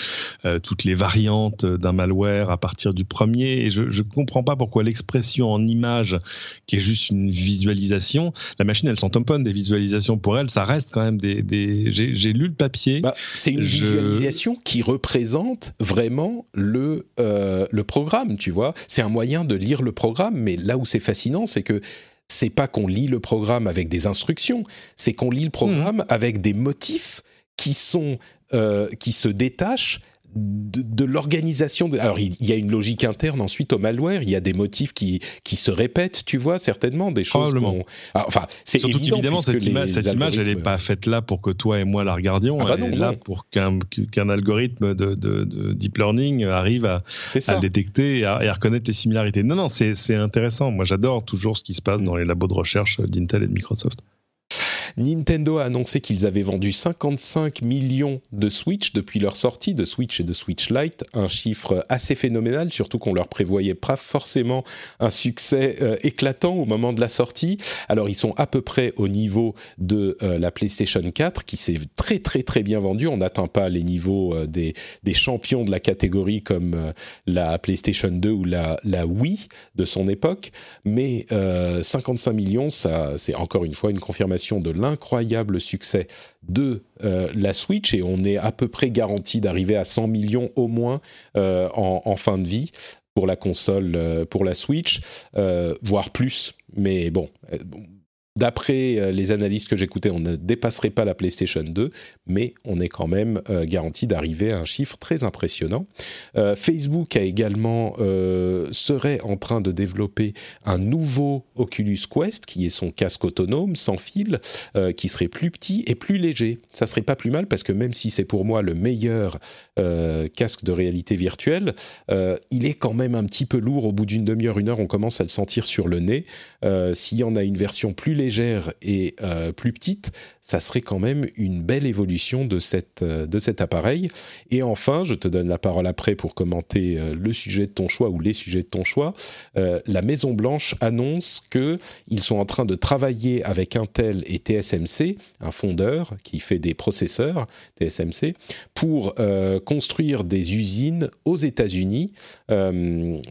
euh, toutes les variantes d'un malware à partir du premier. Et je, je comprends pas pourquoi l'expression en image, qui est juste une visualisation, la machine elle s'en tamponne des visualisations pour elle, ça reste quand même des. des... J'ai lu le papier. Bah, c'est une visualisation qui représente vraiment le euh, le programme. Tu vois, c'est un moyen de lire le programme. Mais là où c'est fascinant, c'est que c'est pas qu'on lit le programme avec des instructions, c'est qu'on lit le programme mmh. avec des motifs qui sont euh, qui se détachent de, l'organisation. Alors, il, y a une logique interne ensuite au malware. Il y a des motifs qui, qui se répètent, tu vois, certainement, des choses. Ah, enfin, c'est évident. Évidemment, cette, cette image, elle n'est pas faite là pour que toi et moi la regardions. Ah bah elle est là pour qu'un algorithme de, de, deep learning arrive à, à détecter et à, reconnaître les similarités. Non, non, c'est intéressant. Moi, j'adore toujours ce qui se passe dans les labos de recherche d'Intel et de Microsoft. Nintendo a annoncé qu'ils avaient vendu 55 millions de Switch depuis leur sortie de Switch et de Switch Lite, un chiffre assez phénoménal, surtout qu'on leur prévoyait pas forcément un succès euh, éclatant au moment de la sortie. Alors ils sont à peu près au niveau de euh, la PlayStation 4 qui s'est très très très bien vendue. On n'atteint pas les niveaux euh, des, des, champions de la catégorie comme la PlayStation 2 ou la, la Wii de son époque, mais 55 millions, ça c'est encore une fois une confirmation de l'incroyable succès de euh, la Switch et on est à peu près garanti d'arriver à 100 millions au moins euh, en, fin de vie pour la console, euh, pour la Switch, voire plus. Mais bon, D'après euh, les analyses que j'écoutais, on ne dépasserait pas la PlayStation 2, mais on est quand même euh, garanti d'arriver à un chiffre très impressionnant. Euh, Facebook a également serait en train de développer un nouveau Oculus Quest, qui est son casque autonome sans fil, qui serait plus petit et plus léger. Ça serait pas plus mal parce que même si c'est pour moi le meilleur casque de réalité virtuelle, il est quand même un petit peu lourd. Au bout d'une demi-heure, une heure, on commence à le sentir sur le nez. S'il y en a une version plus et euh, plus petite, ça serait quand même une belle évolution de, cette, euh, de cet appareil. Et enfin, je te donne la parole après pour commenter euh, le sujet de ton choix ou les sujets de ton choix. la Maison Blanche annonce que ils sont en train de travailler avec Intel et TSMC, un fondeur qui fait des processeurs TSMC, pour construire des usines aux États-Unis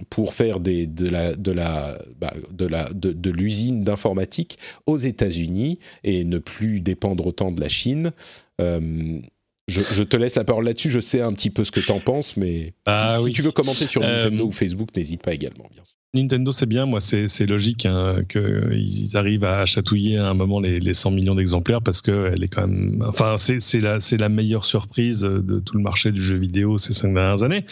pour faire de la de la bah, de la de l'usine d'informatique aux États-Unis et ne plus dépendre autant de la Chine. Euh, je, te laisse la parole là-dessus. Je sais un petit peu ce que tu en penses, mais ah si, tu veux commenter sur euh, Nintendo ou Facebook, n'hésite pas également, bien sûr. Nintendo, c'est bien, moi, c'est logique hein, qu'ils arrivent à chatouiller à un moment les, 100 millions d'exemplaires parce que elle est quand même, enfin, c'est la, la meilleure surprise de tout le marché du jeu vidéo ces cinq dernières années.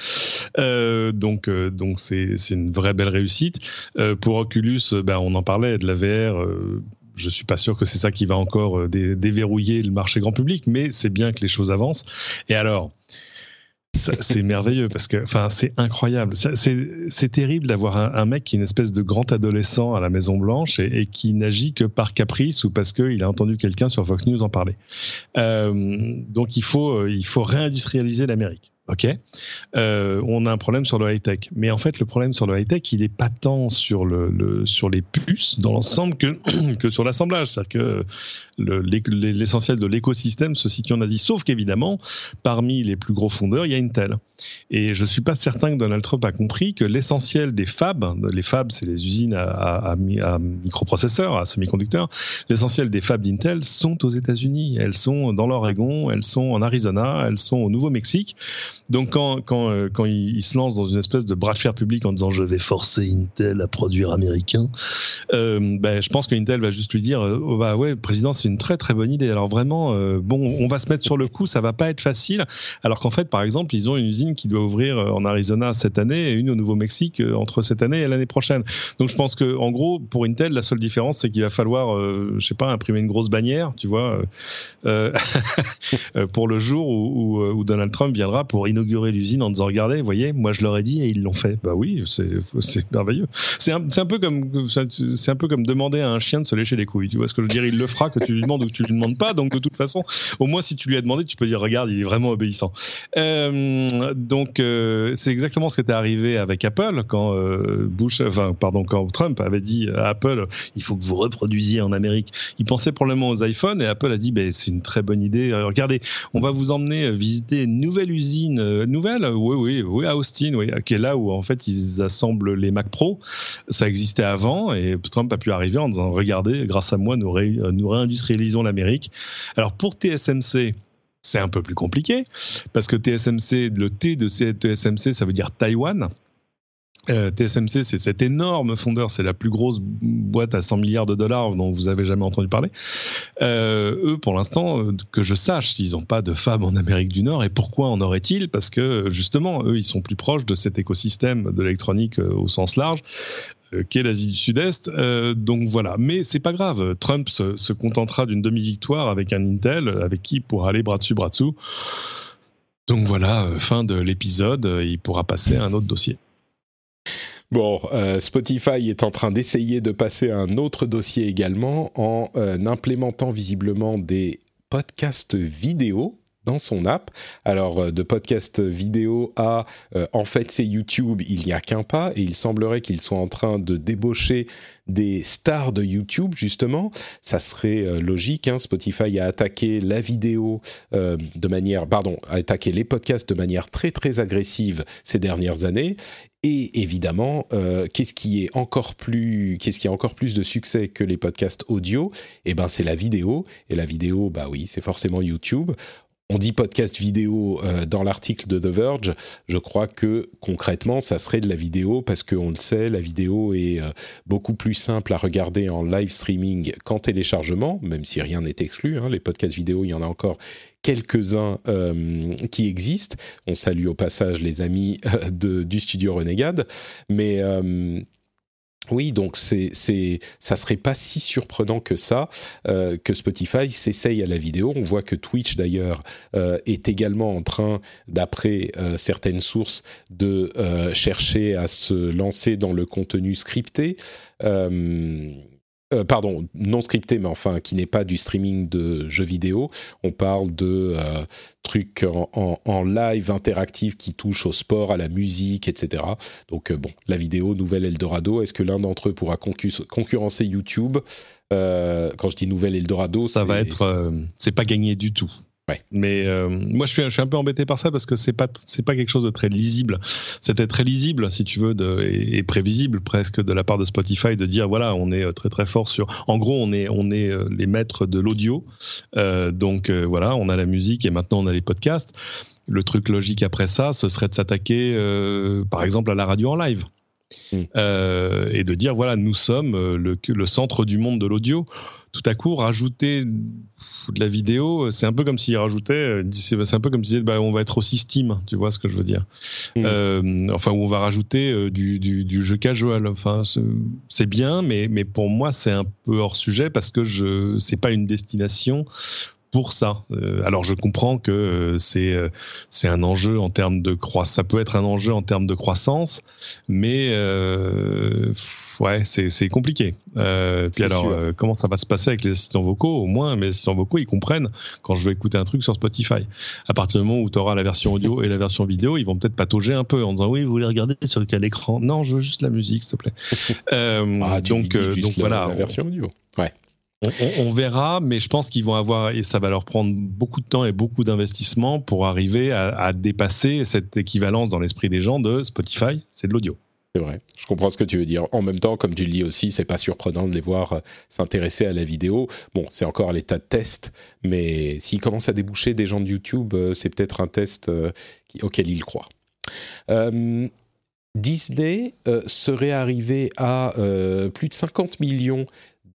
Euh, donc, euh, donc c'est une vraie belle réussite. Euh, pour Oculus, ben, on en parlait de la VR. Je suis pas sûr que c'est ça qui va encore déverrouiller le marché grand public, mais c'est bien que les choses avancent. Et alors, c'est merveilleux parce que, enfin, c'est incroyable. C'est terrible d'avoir un, mec qui est une espèce de grand adolescent à la Maison Blanche et, qui n'agit que par caprice ou parce qu'il a entendu quelqu'un sur Fox News en parler. Euh, donc il faut, il faut réindustrialiser l'Amérique. Ok, euh, on a un problème sur le high tech, mais en fait le problème sur le high tech, il est pas tant sur le, sur les puces dans l'ensemble que que sur l'assemblage, c'est-à-dire que l'essentiel de l'écosystème se situe en Asie, sauf qu'évidemment parmi les plus gros fondeurs, il y a Intel. Et je suis pas certain que Donald Trump a compris que l'essentiel des fabs, les fabs, c'est les usines à, à, à, microprocesseurs, à semi-conducteurs, l'essentiel des fabs d'Intel sont aux États-Unis. Elles sont dans l'Oregon, elles sont en Arizona, elles sont au Nouveau-Mexique. Donc quand, quand, euh, quand il, se lance dans une espèce de bras de fer public en disant je vais forcer Intel à produire américain, euh, ben, je pense que Intel va juste lui dire euh, oh, bah ouais président c'est une très très bonne idée. Alors vraiment bon on va se mettre sur le coup, ça va pas être facile. Alors qu'en fait par exemple ils ont une usine qui doit ouvrir en Arizona cette année et une au Nouveau-Mexique entre cette année et l'année prochaine. Donc je pense que en gros pour Intel la seule différence c'est qu'il va falloir je sais pas imprimer une grosse bannière tu vois pour le jour où, où, où Donald Trump viendra pour inaugurer l'usine en disant regardez, voyez, moi je leur ai dit et ils l'ont fait. Bah oui, c'est merveilleux. C'est un, peu comme c'est un peu comme demander à un chien de se lécher les couilles. Tu vois ce que je veux dire? Il le fera que tu lui demandes ou que tu lui demandes pas. Donc de toute façon, au moins si tu lui as demandé, tu peux dire regarde, il est vraiment obéissant. Euh, donc euh, c'est exactement ce qui était arrivé avec Apple quand euh, Bush, pardon, quand Trump avait dit à Apple, il faut que vous reproduisiez en Amérique. Il pensait probablement aux iPhones et Apple a dit ben, c'est une très bonne idée. regardez, on va vous emmener visiter une nouvelle usine, nouvelle, oui oui oui à Austin, oui, qui est là où en fait ils assemblent les Mac Pro. Ça existait avant et Trump a pu arriver en disant regardez, grâce à moi nous, nous réindustrialisons l'Amérique. Alors pour TSMC c'est un peu plus compliqué parce que TSMC, le T de TSMC, ça veut dire Taïwan. Euh, TSMC, c'est cet énorme fondeur, c'est la plus grosse boîte à 100 milliards de dollars dont vous avez jamais entendu parler. Euh, eux, pour l'instant, euh, que je sache, ils n'ont pas de fab en Amérique du Nord. Et pourquoi en aurait-ils Parce que justement, eux, ils sont plus proches de cet écosystème de l'électronique au sens large qu'est l'Asie du Sud-Est. donc voilà, mais c'est pas grave. Trump se, contentera d'une demi-victoire avec un Intel, avec qui il pourra aller bras dessus bras dessous. Donc voilà, fin de l'épisode. Il pourra passer à un autre dossier. Bon, euh, Spotify est en train d'essayer de passer à un autre dossier également en euh, implémentant visiblement des podcasts vidéo dans son app. Alors, euh, de podcast vidéo à en fait c'est YouTube, il n'y a qu'un pas et il semblerait qu'ils soient en train de débaucher des stars de YouTube justement. Ça serait logique. Hein. Spotify a attaqué la vidéo de manière, pardon, a attaqué les podcasts de manière très très agressive ces dernières années et évidemment, euh, qu'est-ce qui est encore plus, a encore plus de succès que les podcasts audio? Eh ben, c'est la vidéo. Et la vidéo, bah oui, c'est forcément YouTube. On dit podcast vidéo euh, dans l'article de The Verge. Je crois que concrètement, ça serait de la vidéo parce qu'on le sait, la vidéo est euh, beaucoup plus simple à regarder en live streaming qu'en téléchargement, même si rien n'est exclu. Hein. Les podcasts vidéo, il y en a encore quelques-uns euh, qui existent. On salue au passage les amis du studio Renegade. Mais oui, donc c'est, c'est, ça serait pas si surprenant que ça que Spotify s'essaye à la vidéo. On voit que Twitch d'ailleurs est également en train, d'après certaines sources, de chercher à se lancer dans le contenu scripté. Euh, pardon, non scripté, mais enfin qui n'est pas du streaming de jeux vidéo. On parle de euh, trucs en, live interactif qui touchent au sport, à la musique, etc. Donc euh, bon, la vidéo, nouvelle Eldorado. Est-ce que l'un d'entre eux pourra concurrencer YouTube? Quand je dis nouvelle Eldorado, ça va être, c'est pas gagné du tout. Mais euh, moi, je suis, je suis un peu embêté par ça parce que c'est pas c'est pas quelque chose de très lisible. C'était très lisible, si tu veux, de, et, prévisible presque de la part de Spotify de dire voilà, on est euh, très très fort sur. En gros, on est on est euh, les maîtres de l'audio. donc voilà, on a la musique et maintenant on a les podcasts. Le truc logique après ça, ce serait de s'attaquer, par exemple, à la radio en live. Hmm. et de dire voilà, nous sommes le, le centre du monde de l'audio tout à coup rajouter de la vidéo, c'est un peu comme s'il rajoutait, euh, c'est un peu comme s'il disait, bah, on va être aussi Steam, tu vois ce que je veux dire. Mm. Euh, enfin, où on va rajouter euh, du, du, jeu casual. Enfin, c'est bien, mais, mais pour moi, c'est un peu hors sujet parce que je, c'est pas une destination pour ça. Euh, alors je comprends que euh, c'est euh, c'est un enjeu en termes de croissance, ça peut être un enjeu en termes de croissance, mais ouais c'est compliqué. puis alors comment ça va se passer avec les assistants vocaux? Au moins mes assistants vocaux ils comprennent quand je vais écouter un truc sur Spotify. À partir du moment où tu auras la version audio et la version vidéo, ils vont peut-être patauger un peu en disant oui vous voulez regarder sur quel écran? Non je veux juste la musique s'il te plaît. Ah, donc donc voilà la version audio. Ouais. On, verra, mais je pense qu'ils vont avoir, et ça va leur prendre beaucoup de temps et beaucoup d'investissement pour arriver à, dépasser cette équivalence dans l'esprit des gens de Spotify, c'est de l'audio. C'est vrai, je comprends ce que tu veux dire. En même temps, comme tu le dis aussi, c'est pas surprenant de les voir euh, s'intéresser à la vidéo. Bon, c'est encore l'état de test, mais s'ils commencent à déboucher des gens de YouTube, euh, c'est peut-être un test euh, auquel ils croient. Disney serait arrivé à plus de 50 millions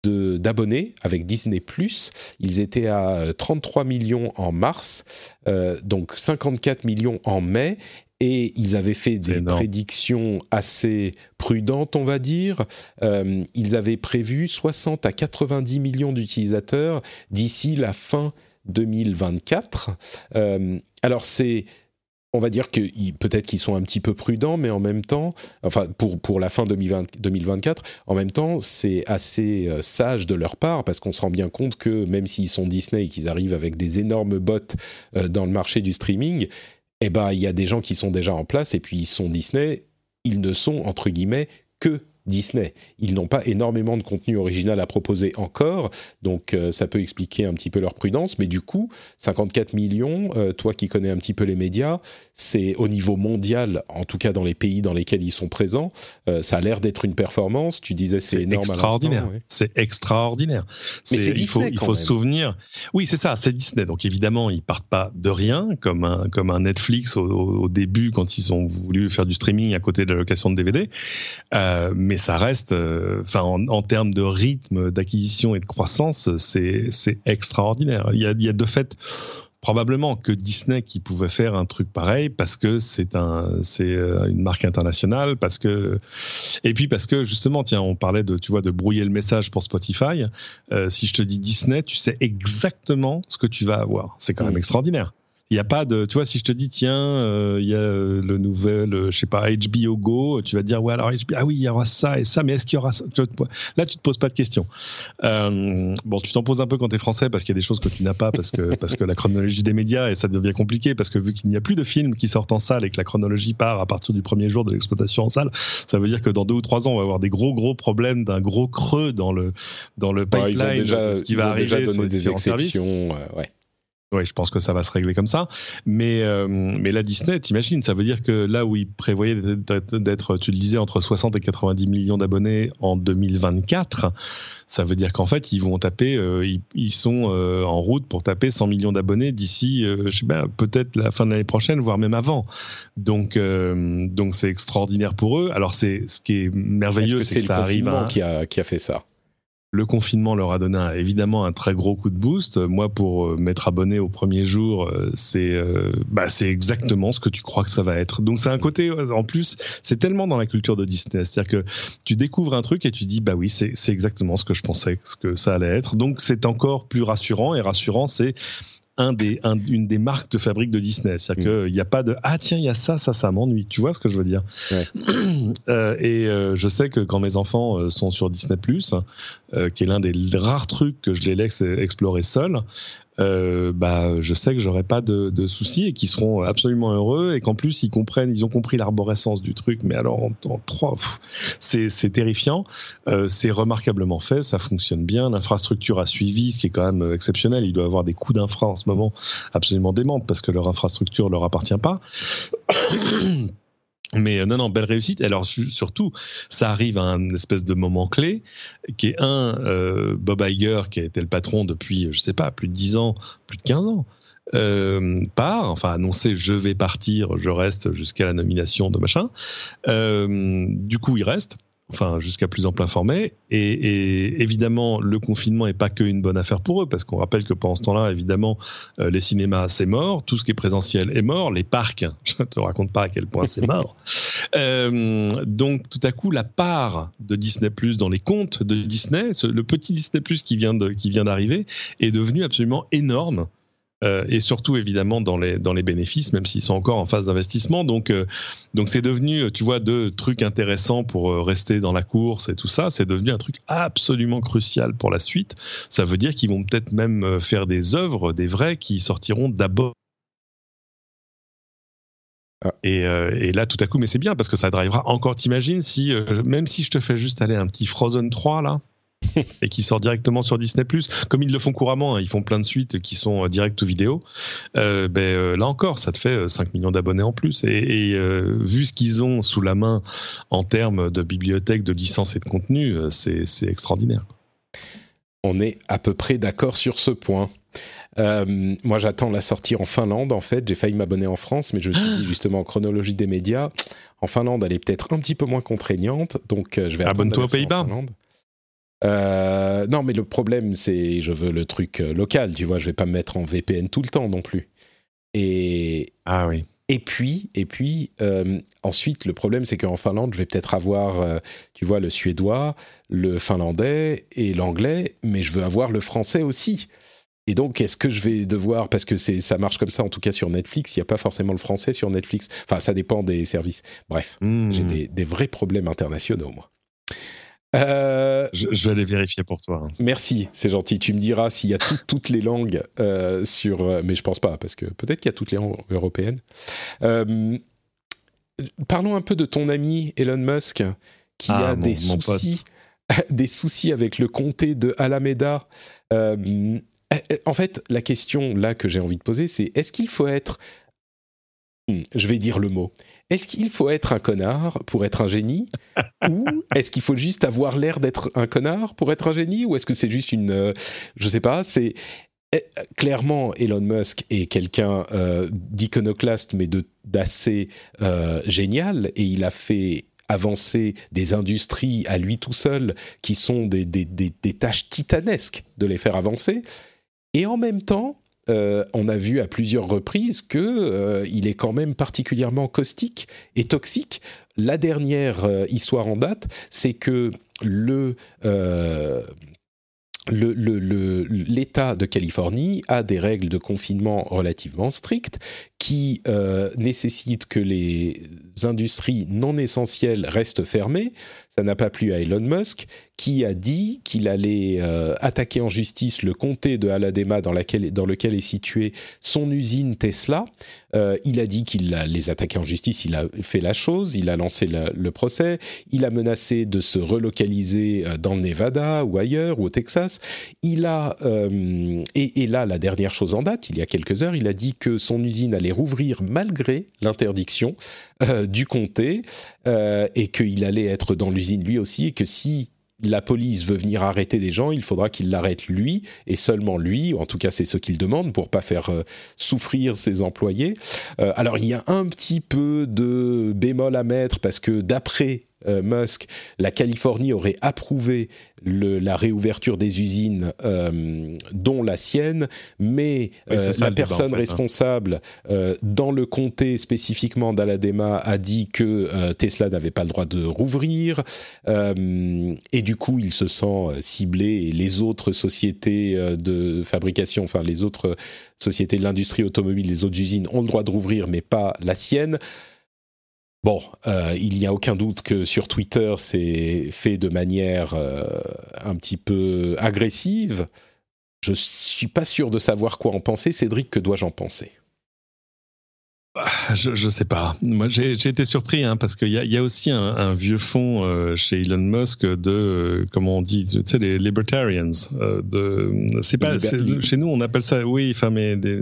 d'abonnés avec Disney ⁇ Ils étaient à 33 euh, millions en mars, euh, donc 54 millions en mai, et ils avaient fait des prédictions assez prudentes, on va dire. Euh, ils avaient prévu 60 à 90 millions d'utilisateurs d'ici la fin 2024. alors c'est on va dire que peut-être qu'ils sont un petit peu prudents, mais en même temps, enfin pour la fin 2020, 2024, en même temps, c'est assez euh, sage de leur part parce qu'on se rend bien compte que même s'ils sont Disney et qu'ils arrivent avec des énormes bottes euh, dans le marché du streaming, eh ben il y a des gens qui sont déjà en place et puis ils sont Disney, ils ne sont entre guillemets que Disney. Ils n'ont pas énormément de contenu original à proposer encore, donc euh, ça peut expliquer un petit peu leur prudence. Mais du coup, 54 millions, euh, toi qui connais un petit peu les médias, c'est au niveau mondial, en tout cas dans les pays dans lesquels ils sont présents, euh, ça a l'air d'être une performance. Tu disais c'est énorme. Extraordinaire. C'est extraordinaire. Mais c'est il faut, il faut se souvenir. Oui, c'est ça, c'est Disney. Donc évidemment, ils partent pas de rien comme un comme un Netflix au, au, début quand ils ont voulu faire du streaming à côté de la location de DVD. mais mais ça reste, euh, enfin, en, termes de rythme d'acquisition et de croissance, c'est extraordinaire. Il y a, il y a de fait probablement que Disney qui pouvait faire un truc pareil parce que c'est un c'est euh, une marque internationale parce que et puis parce que justement tiens on parlait de tu vois de brouiller le message pour Spotify. Euh, si je te dis Disney tu sais exactement ce que tu vas avoir. C'est quand même extraordinaire il n'y a pas de, tu vois, si je te dis, tiens, euh, il y a euh, le nouvel, euh, je sais pas, HBO Go, tu vas dire, ouais, alors ah oui, il y aura ça et ça, mais est-ce qu'il y aura ça? Là, tu te poses pas de questions. bon, tu t'en poses un peu quand tu es français parce qu'il y a des choses que tu n'as pas parce que, parce que la chronologie des médias et ça devient compliqué parce que vu qu'il n'y a plus de films qui sortent en salle et que la chronologie part à partir du premier jour de l'exploitation en salle, ça veut dire que dans deux ou trois ans, on va avoir des gros, gros problèmes d'un gros creux dans le, dans le pipeline. ils ont déjà, ce qui va arriver déjà donné des exceptions. ouais. Oui, je pense que ça va se régler comme ça. Mais, euh, mais la Disney, t'imagines, ça veut dire que là où ils prévoyaient d'être, tu le disais, entre 60 et 90 millions d'abonnés en 2024, ça veut dire qu'en fait, ils vont taper, euh, ils, sont euh, en route pour taper 100 millions d'abonnés d'ici, je sais pas, peut-être la fin de l'année prochaine, voire même avant. Donc, donc c'est extraordinaire pour eux. Alors, c'est ce qui est merveilleux, c'est que, ça arrive. qui a, qui a fait ça? Le confinement leur a donné évidemment un très gros coup de boost. Moi, pour euh, m'être abonné au premier jour, euh, c'est euh, bah, c'est exactement ce que tu crois que ça va être. Donc c'est un côté, en plus, c'est tellement dans la culture de Disney, c'est-à-dire que tu découvres un truc et tu dis bah oui, c'est exactement ce que je pensais que ça allait être. Donc c'est encore plus rassurant et rassurant, c'est un des, une des marques de fabrique de Disney. C'est-à-dire mm. qu'il n'y a pas de Ah, tiens, il y a ça, ça, ça m'ennuie. Tu vois ce que je veux dire? Euh, Et euh, je sais que quand mes enfants euh, sont sur Disney, qui est l'un des rares trucs que je les laisse explorer seuls, euh, bah, je sais que j'aurai pas de, de soucis et qu'ils seront absolument heureux et qu'en plus ils comprennent, ils ont compris l'arborescence du truc. Mais alors en, trois, c'est terrifiant. Euh, c'est remarquablement fait, ça fonctionne bien. L'infrastructure a suivi, ce qui est quand même exceptionnel. Il doit avoir des coûts d'infra en ce moment absolument dément parce que leur infrastructure leur appartient pas. Mais euh, non, non, belle réussite. Alors surtout, ça arrive à un espèce de moment clé, qui est un euh, Bob Iger, qui a été le patron depuis, je sais pas, plus de 10 ans, plus de 15 ans, euh, part, enfin annoncé je vais partir, je reste jusqu'à la nomination de machin. Du coup, il reste enfin jusqu'à plus en plein formé. Et, évidemment, le confinement n'est pas qu'une bonne affaire pour eux, parce qu'on rappelle que pendant ce temps-là, évidemment, euh, les cinémas, c'est mort, tout ce qui est présentiel est mort, les parcs, je ne te raconte pas à quel point c'est mort. Euh, donc, tout à coup, la part de Disney Plus dans les comptes de Disney, le petit Disney Plus qui vient d'arriver, est devenu absolument énorme. Euh, et surtout évidemment dans les dans les bénéfices, même s'ils sont encore en phase d'investissement. Donc euh, donc c'est devenu, tu vois, deux trucs intéressants pour euh, rester dans la course et tout ça. C'est devenu un truc absolument crucial pour la suite. Ça veut dire qu'ils vont peut-être même faire des œuvres, des vrais, qui sortiront d'abord. Ah. Et, et, là, tout à coup, mais c'est bien parce que ça drivera encore. T'imagines si, même si je te fais juste aller un petit Frozen 3 là, et qui sort directement sur Disney+. Comme ils le font couramment, hein, ils font plein de suites qui sont euh, direct ou vidéo. Euh, ben, euh, là encore, ça te fait 5 millions d'abonnés en plus. Et, vu ce qu'ils ont sous la main en termes de bibliothèque, de licence et de contenu, c'est extraordinaire. On est à peu près d'accord sur ce point. moi, j'attends la sortie en Finlande. En fait, j'ai failli m'abonner en France, mais je me suis dit justement en chronologie des médias, en Finlande, elle est peut-être un petit peu moins contraignante, donc je vais abonne-toi aux Pays-Bas. Euh, non, mais le problème, c'est je veux le truc euh, local, tu vois. Je vais pas me mettre en VPN tout le temps non plus. Et ah oui. Et puis, et puis euh, ensuite, le problème, c'est qu'en Finlande, je vais peut-être avoir, tu vois, le suédois, le finlandais et l'anglais, mais je veux avoir le français aussi. Et donc, est-ce que je vais devoir, parce que c'est, ça marche comme ça, en tout cas sur Netflix, il n'y a pas forcément le français sur Netflix. Enfin, ça dépend des services. Bref, Hmm. j'ai des, des vrais problèmes internationaux, moi. Euh, Je, je vais aller vérifier pour toi. hein. merci, c'est gentil. Tu me diras s'il y a tout- toutes les langues euh, sur, euh, mais je pense pas, parce que peut-être qu'il y a toutes les langues européennes. Euh, parlons un peu de ton ami Elon Musk, qui Ah, a mon- des soucis, des soucis avec le comté de Alameda. En fait, la question là que j'ai envie de poser, c'est est-ce qu'il faut être, Hmm, je vais dire le mot, est-ce qu'il faut être un connard pour être un génie ou est-ce qu'il faut juste avoir l'air d'être un connard pour être un génie ou est-ce que c'est juste une, euh, je sais pas, c'est eh, clairement Elon Musk est quelqu'un euh, d'iconoclaste mais d'assez euh, génial et il a fait avancer des industries à lui tout seul qui sont des, des, des, des tâches titanesques de les faire avancer. Et en même temps, euh, on a vu à plusieurs reprises que euh, il est quand même particulièrement caustique et toxique. La dernière euh, histoire en date, c'est que l'État de Californie a des règles de confinement relativement strictes qui nécessitent que les industries non essentielles restent fermées. Ça n'a pas plu à Elon Musk, qui a dit qu'il allait euh, attaquer en justice le comté de Alabama dans, lequel est située son usine Tesla. Euh, il a dit qu'il les attaquer en justice, il a fait la chose, il a lancé la- le procès, il a menacé de se relocaliser euh, dans le Nevada ou ailleurs, ou au Texas. Il a, et, là, la dernière chose en date, il y a quelques heures, il a dit que son usine allait rouvrir malgré l'interdiction du comté euh, et qu'il allait être dans l'usine lui aussi et que si la police veut venir arrêter des gens, il faudra qu'il l'arrête lui et seulement lui, en tout cas c'est ce qu'il demande pour pas faire euh, souffrir ses employés. Euh, alors il y a un petit peu de bémol à mettre parce que d'après euh, Musk, la Californie aurait approuvé le- la réouverture des usines, euh, dont la sienne, mais Oui, euh, la débat, personne en fait, hein. responsable dans le comté spécifiquement d'Alabama a dit que Tesla n'avait pas le droit de rouvrir et du coup il se sent ciblé et les autres sociétés de fabrication, enfin les autres sociétés de l'industrie automobile, les autres usines ont le droit de rouvrir mais pas la sienne. Bon, euh, il n'y a aucun doute que sur Twitter, c'est fait de manière euh, un petit peu agressive. Je suis pas sûr de savoir quoi en penser. Cédric, que dois-je en penser? Je, je sais pas. Moi, j'ai été surpris hein, parce qu'il y a, il y a aussi un, un vieux fond euh, chez Elon Musk de euh, comment on dit, tu sais, les libertarians. euh, de, c'est pas, chez nous, on appelle ça, oui, enfin, mais des,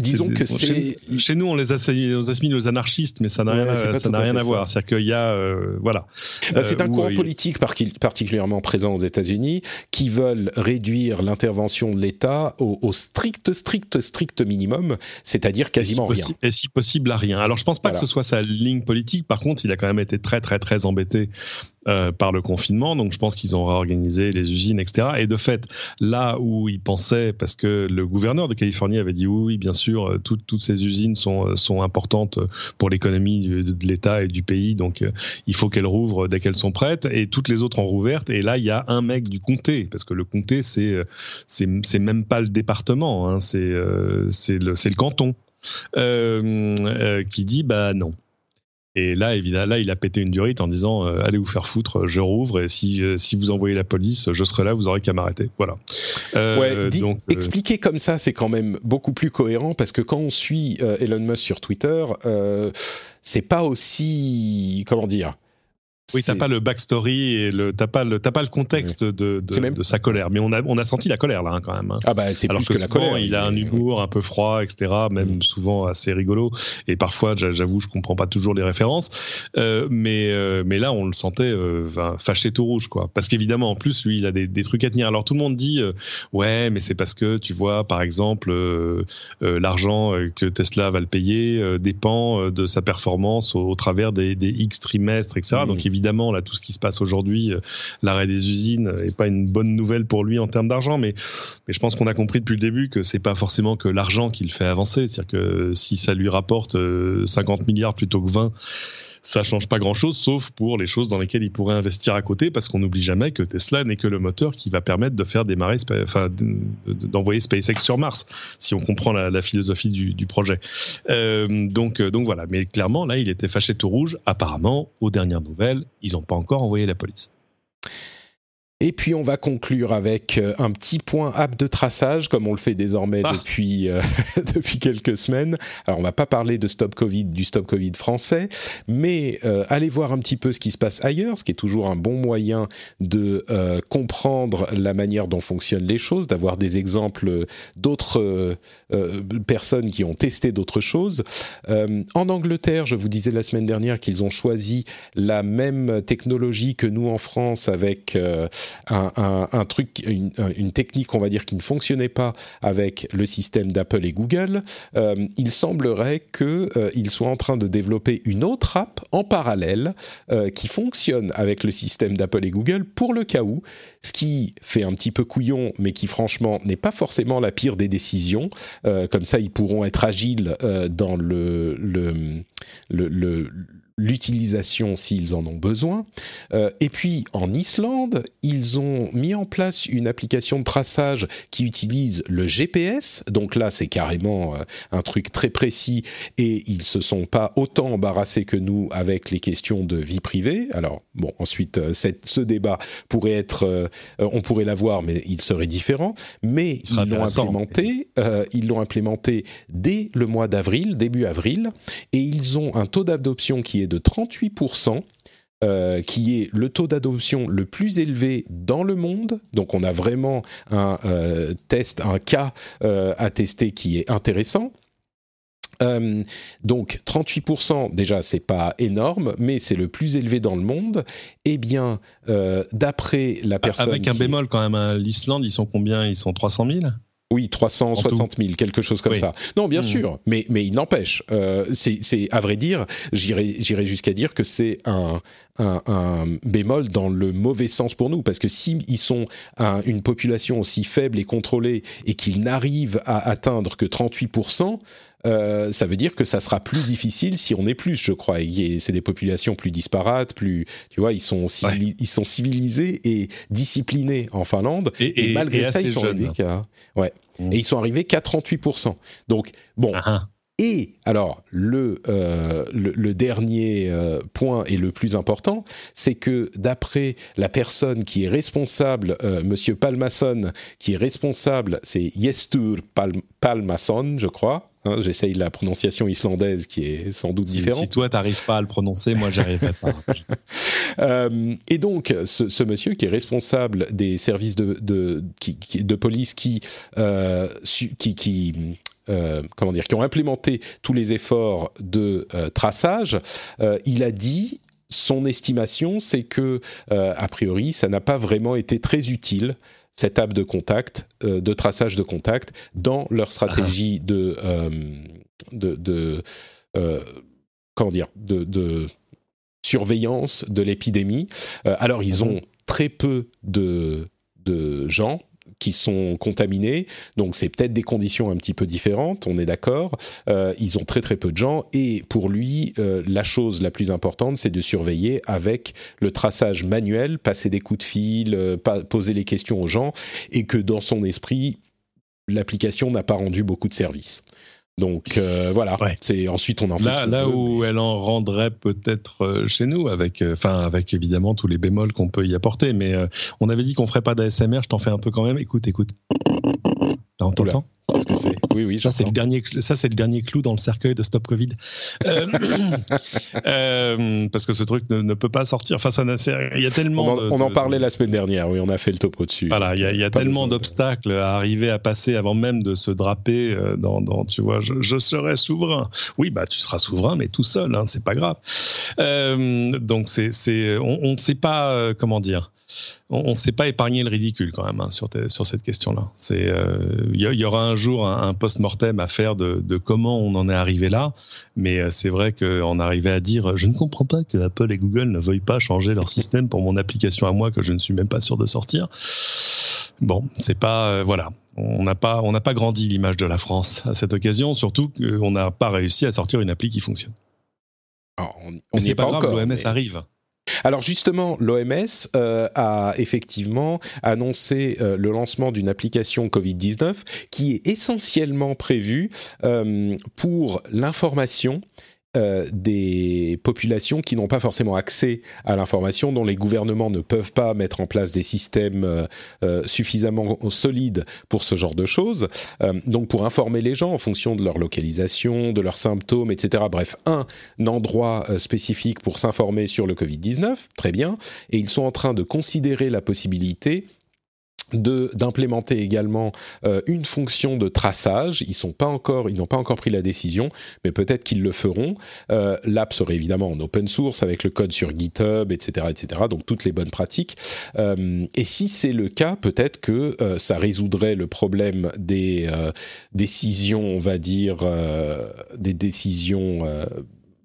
Disons que c'est chez nous, on les assimile, aux anarchistes, mais ça n'a Ouais, rien, à- ça n'a rien voir. C'est-à-dire qu'il y a, voilà. Bah, c'est un courant politique particulièrement présent aux États-Unis qui veulent réduire l'intervention de l'État au, au strict, strict, strict minimum, c'est-à-dire quasiment rien. Et si possible, à rien. Alors, je pense pas Voilà. que ce soit sa ligne politique. Par contre, il a quand même été très, très, très embêté euh, par le confinement. Donc, je pense qu'ils ont réorganisé les usines, etc. Et de fait, là où ils pensaient, parce que le gouverneur de Californie avait dit oui, oui, bien sûr, euh, toutes, toutes ces usines sont, euh, sont importantes pour l'économie de, l'État et du pays. Donc, euh, il faut qu'elles rouvrent dès qu'elles sont prêtes. Et toutes les autres ont rouvert. Et là, il y a un mec du comté, parce que le comté, c'est c'est même pas le département, hein, c'est euh, le, le canton qui dit bah non. Et là, évidemment, là, il a pété une durite en disant euh, allez vous faire foutre, je rouvre et si euh, si vous envoyez la police, je serai là, vous aurez qu'à m'arrêter. Voilà. Euh, Ouais, donc, euh, expliquer comme ça, c'est quand même beaucoup plus cohérent parce que quand on suit euh, Elon Musk sur Twitter, euh, c'est pas aussi comment dire. Oui, t'as pas le backstory et le t'as pas le t'as pas le contexte de de, même- de sa colère, mais on a on a senti la colère là hein, quand même. hein. Ah bah c'est plus que, que, la souvent, colère. il a un humour un peu froid, etc. Même Mm. souvent assez rigolo. Et parfois, j'a- j'avoue, je comprends pas toujours les références. Euh, mais euh, mais là, on le sentait euh, fâché tout rouge, quoi. Parce qu'évidemment, en plus, lui, il a des, des trucs à tenir. Alors tout le monde dit, euh, ouais, mais c'est parce que tu vois, par exemple, euh, euh, l'argent que Tesla va le payer euh, dépend de sa performance au, au travers des, des X trimestres, etc. Mm. Donc évidemment, là, tout ce qui se passe aujourd'hui, euh, l'arrêt des usines est pas une bonne nouvelle pour lui en termes d'argent, mais mais je pense qu'on a compris depuis le début que c'est pas forcément que l'argent qui le fait avancer. C'est-à-dire que si ça lui rapporte euh, 50 milliards plutôt que 20, ça change pas grand-chose, sauf pour les choses dans lesquelles ils pourraient investir à côté, parce qu'on n'oublie jamais que Tesla n'est que le moteur qui va permettre de faire démarrer, enfin, d'envoyer SpaceX sur Mars, si on comprend la, philosophie du, projet. Euh, donc, donc voilà. Mais clairement, là, il était fâché tout rouge. Apparemment, aux dernières nouvelles, ils n'ont pas encore envoyé la police. Et puis on va conclure avec euh, un petit point app de traçage, comme on le fait désormais ah. depuis euh, depuis quelques semaines. Alors on va pas parler de Stop Covid, du Stop Covid français, mais euh, allez voir un petit peu ce qui se passe ailleurs, ce qui est toujours un bon moyen de comprendre la manière dont fonctionnent les choses, d'avoir des exemples d'autres personnes qui ont testé d'autres choses. en Angleterre, je vous disais la semaine dernière qu'ils ont choisi la même technologie que nous en France avec un, truc, une, technique, on va dire, qui ne fonctionnait pas avec le système d'Apple et Google, euh, il semblerait qu'ils euh, soient en train de développer une autre app en parallèle euh, qui fonctionne avec le système d'Apple et Google pour le cas où, ce qui fait un petit peu couillon, mais qui franchement n'est pas forcément la pire des décisions. comme ça, ils pourront être agiles dans le, le, le l'utilisation s'ils en ont besoin. Euh, et puis en Islande, ils ont mis en place une application de traçage qui utilise le GPS. Donc là, c'est carrément euh, un truc très précis et ils se sont pas autant embarrassés que nous avec les questions de vie privée. Alors bon, ensuite, euh, cette, ce débat pourrait être, on pourrait l'avoir, mais il serait différent. Mais ils l'ont implémenté. ils l'ont implémenté dès le mois d'avril, début avril, et ils ont un taux d'adoption qui est de 38%. Euh, qui est le taux d'adoption le plus élevé dans le monde. Donc on a vraiment un euh, test, un cas euh, à tester qui est intéressant. donc 38%, déjà c'est pas énorme, mais c'est le plus élevé dans le monde. Eh bien, d'après la personne... Avec un bémol quand même, hein. l'Islande, ils sont combien? Ils sont 300 000 oui, 360 000, quelque chose comme ça. Non, bien hmm. sûr, mais, mais il n'empêche. Euh, c'est, à vrai dire, j'irai jusqu'à dire que c'est un, un, un, bémol dans le mauvais sens pour nous, parce que s'ils ils sont une population aussi faible et contrôlée et qu'ils n'arrivent à atteindre que 38% euh, ça veut dire que ça sera plus difficile si on est plus, je crois. C'est des populations plus disparates, plus, tu vois, ils sont, ils sont civilisés et disciplinés en Finlande. Et, malgré ça, ils sont arrivés qu'à, ouais. Mmh. Et ils sont arrivés qu'à 38%. Donc, bon. Ah, ah. Et alors, le, euh, le, dernier euh, point et le plus important, c'est que d'après la personne qui est responsable, euh, Monsieur Palmason, qui est responsable, c'est Yestur Palmason, je crois, Hein, J'essaye la prononciation islandaise qui est sans doute différente. Si toi, t'arrives pas à le prononcer, moi, j'arriverai pas. euh, et donc, ce, ce, monsieur qui est responsable des services de, de, qui, de police qui, euh, qui, qui euh, comment dire, qui ont implémenté tous les efforts de euh, traçage, euh, il a dit son estimation, c'est que a priori, ça n'a pas vraiment été très utile cette app de contact, de traçage de contact, dans leur stratégie ah. de, de, de comment dire, de, de, surveillance de l'épidémie. alors, ils mhm. ont très peu de, de gens qui sont contaminés. Donc c'est peut-être des conditions un petit peu différentes, on est d'accord. Euh, ils ont très très peu de gens et pour lui, euh, la chose la plus importante, c'est de surveiller avec le traçage manuel, passer des coups de fil, euh, poser les questions aux gens et que dans son esprit, l'application n'a pas rendu beaucoup de services. Donc euh, voilà, c'est ensuite on en fait là, là où elle en rendrait peut-être euh, chez nous avec euh, avec évidemment tous les bémols qu'on peut y apporter. Mais on avait dit qu'on ferait pas d'ASMR, je t'en fais un peu quand même. Écoute, écoute. Là, on t'entend Qu'est-ce que c'est Oui, oui. Ça, c'est le dernier. Ça, c'est le dernier clou dans le cercueil de Stop Covid. Euh, euh, parce que ce truc ne, peut pas sortir. Enfin, ça Il y a tellement. On, en, parlait la semaine dernière. Oui, on a fait le topo dessus. Voilà, il y a, tellement d'obstacles à arriver à passer avant même de se draper euh, dans. dans tu vois, je, serai souverain. Oui, bah, tu seras souverain, mais tout seul. Hein, c'est pas grave. donc, c'est, c'est, on ne sait pas comment dire on ne s'est pas épargné le ridicule quand même hein, sur, sur cette question-là. C'est il y, aura un jour un, post-mortem à faire de, comment on en est arrivé là, mais euh, c'est vrai qu'on arrivait à dire je ne comprends pas que Apple et Google ne veuillent pas changer leur système pour mon application à moi que je ne suis même pas sûr de sortir. Bon, c'est pas euh, voilà, on n'a pas on n'a pas grandi l'image de la France à cette occasion, surtout qu'on n'a pas réussi à sortir une appli qui fonctionne. on n'est pas, grave, l'OMS arrive. Alors justement, l'OMS euh, a effectivement annoncé euh, le lancement d'une application Covid-19 qui est essentiellement prévue euh, pour l'information euh, des populations qui n'ont pas forcément accès à l'information, dont les gouvernements ne peuvent pas mettre en place des systèmes euh, euh, suffisamment solides pour ce genre de choses. donc pour informer les gens en fonction de leur localisation, de leurs symptômes, etc. Bref, un endroit spécifique pour s'informer sur le Covid-19, très bien. Et ils sont en train de considérer la possibilité d'implémenter également euh, une fonction de traçage. Ils sont pas encore, ils n'ont pas encore pris la décision, mais peut-être qu'ils le feront. Euh, L'app serait évidemment en open source avec le code sur GitHub, etc., etc. Donc toutes les bonnes pratiques. Euh, et si c'est le cas, peut-être que euh, ça résoudrait le problème des décisions, on va dire, des décisions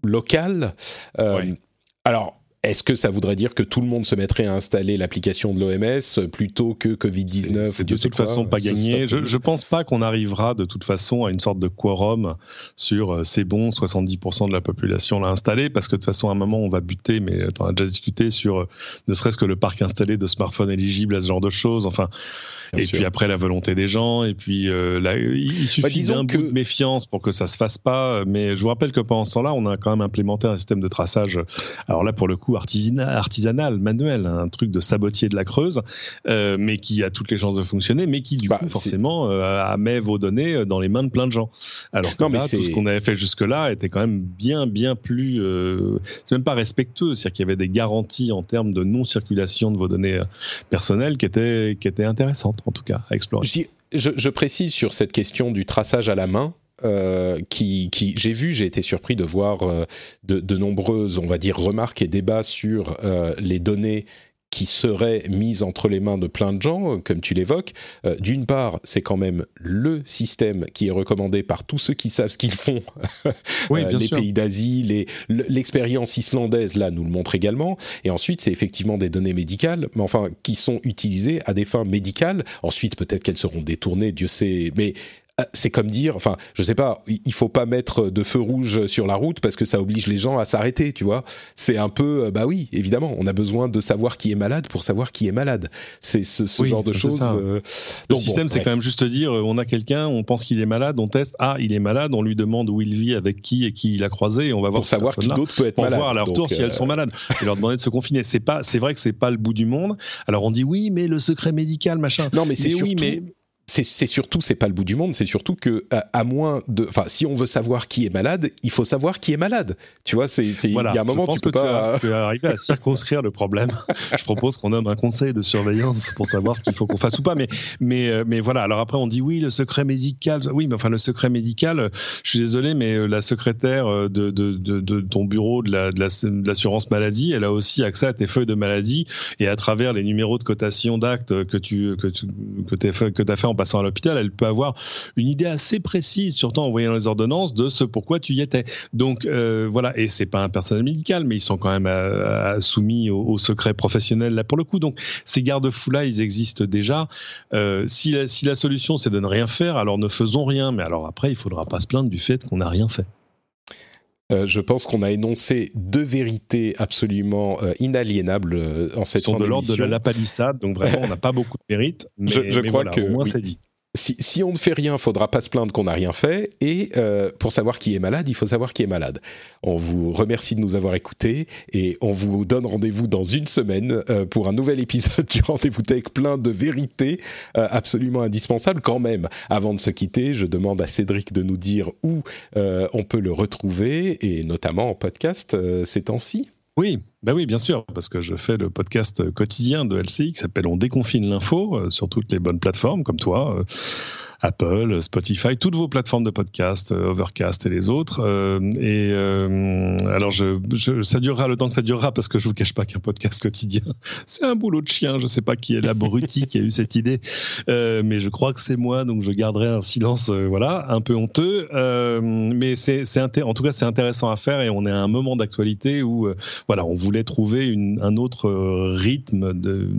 locales. Alors est-ce que ça voudrait dire que tout le monde se mettrait à installer l'application de l'OMS plutôt que Covid-19 C'est de toute façon pas gagné. Je, ne pense pas qu'on arrivera de toute façon à une sorte de quorum sur euh, c'est bon, 70% de la population l'a installé, parce que de toute façon à un moment on va buter, mais on a déjà discuté sur euh, ne serait-ce que le parc installé de smartphones éligibles à ce genre de choses. Enfin, et puis après la volonté des gens, et puis euh, il bah, suffit d'un bout de méfiance pour que ça se fasse pas. Mais je vous rappelle que pendant ce temps-là, on a quand même implémenté un système de traçage. Alors là, pour le coup, artisanal, manuel, un truc de sabotier de la Creuse, euh, mais qui a toutes les chances de fonctionner, mais qui du bah, coup forcément euh, met vos données euh, dans les mains de plein de gens. Alors que là, tout ce qu'on avait fait jusque-là était quand même bien, bien plus. c'est même pas respectueux, c'est-à-dire qu'il y avait des garanties en termes de non-circulation de vos données personnelles qui étaient, qui étaient intéressantes en tout cas à explorer. Je, précise sur cette question du traçage à la main. Euh, qui, j'ai vu, j'ai été surpris de voir euh, de, de, nombreuses, on va dire, remarques et débats sur euh, les données qui seraient mises entre les mains de plein de gens, comme tu l'évoques. D'une part, c'est quand même le système qui est recommandé par tous ceux qui savent ce qu'ils font. Oui, les sûr. pays d'Asie, l'expérience islandaise, là, nous le montre également. Et ensuite, c'est effectivement des données médicales, mais enfin, qui sont utilisées à des fins médicales. Ensuite, peut-être qu'elles seront détournées, Dieu sait. Mais euh, c'est comme dire, enfin, je sais pas, il faut pas mettre de feu rouge sur la route parce que ça oblige les gens à s'arrêter, tu vois. C'est un peu, euh, bah oui, évidemment, on a besoin de savoir qui est malade pour savoir qui est malade. C'est ce, genre de choses. Euh, le système, c'est quand même juste dire, on a quelqu'un, on pense qu'il est malade, on teste, ah, il est malade, on lui demande où il vit, avec qui et qui il a croisé, et on va voir pour savoir qui d'autre peut être malade. Voir à leur tour si elles sont malades et leur demander de se confiner. C'est pas, c'est vrai que c'est pas le bout du monde. Alors on dit oui, mais le secret médical, machin. Non, mais c'est oui, mais c'est surtout, c'est pas le bout du monde, c'est surtout que, à, moins de. Enfin, si on veut savoir qui est malade, il faut savoir qui est malade. Tu vois, c'est il y a un moment tu peux pas. Tu arriver à circonscrire le problème. Je propose qu'on nomme un conseil de surveillance pour savoir ce qu'il faut qu'on fasse ou pas. Mais, mais, euh, mais voilà. Alors après, on dit oui, le secret médical. Oui, mais enfin, le secret médical, je suis désolé, mais euh, la secrétaire euh, de, de, de, de ton bureau de l'assurance la, maladie, elle a aussi accès à tes feuilles de maladie et à travers les numéros de cotation d'actes que tu, que tu, que as fait, que as fait en à l'hôpital, elle peut avoir une idée assez précise, surtout en voyant les ordonnances, de ce pourquoi tu y étais. Donc euh, voilà, et c'est pas un personnel médical, mais ils sont quand même euh, soumis au, secret professionnel là pour le coup. Donc ces garde-fous là, ils existent déjà. Euh, si, la, si la solution c'est de ne rien faire, alors ne faisons rien. Mais alors après, il faudra pas se plaindre du fait qu'on n'a rien fait. Je pense qu'on a énoncé deux vérités absolument inaliénables en cette Ils sont de l'ordre de la palissade, donc vraiment on n'a pas beaucoup de mérite, mais je, crois que au moins c'est dit si, on ne fait rien, faudra pas se plaindre qu'on n'a rien fait. Et euh, pour savoir qui est malade, il faut savoir qui est malade. On vous remercie de nous avoir écoutés et on vous donne rendez-vous dans une semaine euh, pour un nouvel épisode du Rendez-vous Tech plein de vérités euh, absolument indispensables. Quand même, avant de se quitter, je demande à Cédric de nous dire où on peut le retrouver et notamment en podcast ces temps-ci. Oui, bah oui, bien sûr, parce que je fais le podcast quotidien de LCI qui s'appelle On déconfine l'info euh, sur toutes les bonnes plateformes comme toi. Apple, Spotify, toutes vos plateformes de podcast, euh, Overcast et les autres. Euh, et euh, alors, je, ça durera le temps que ça durera parce que je vous cache pas qu'un podcast quotidien, c'est un boulot de chien. Je sais pas qui est l'abruti qui a eu cette idée, mais je crois que c'est moi, donc je garderai un silence, voilà, un peu honteux. mais c'est, en tout cas, c'est intéressant à faire et on est à un moment d'actualité où, voilà, on voulait trouver une, un autre rythme de,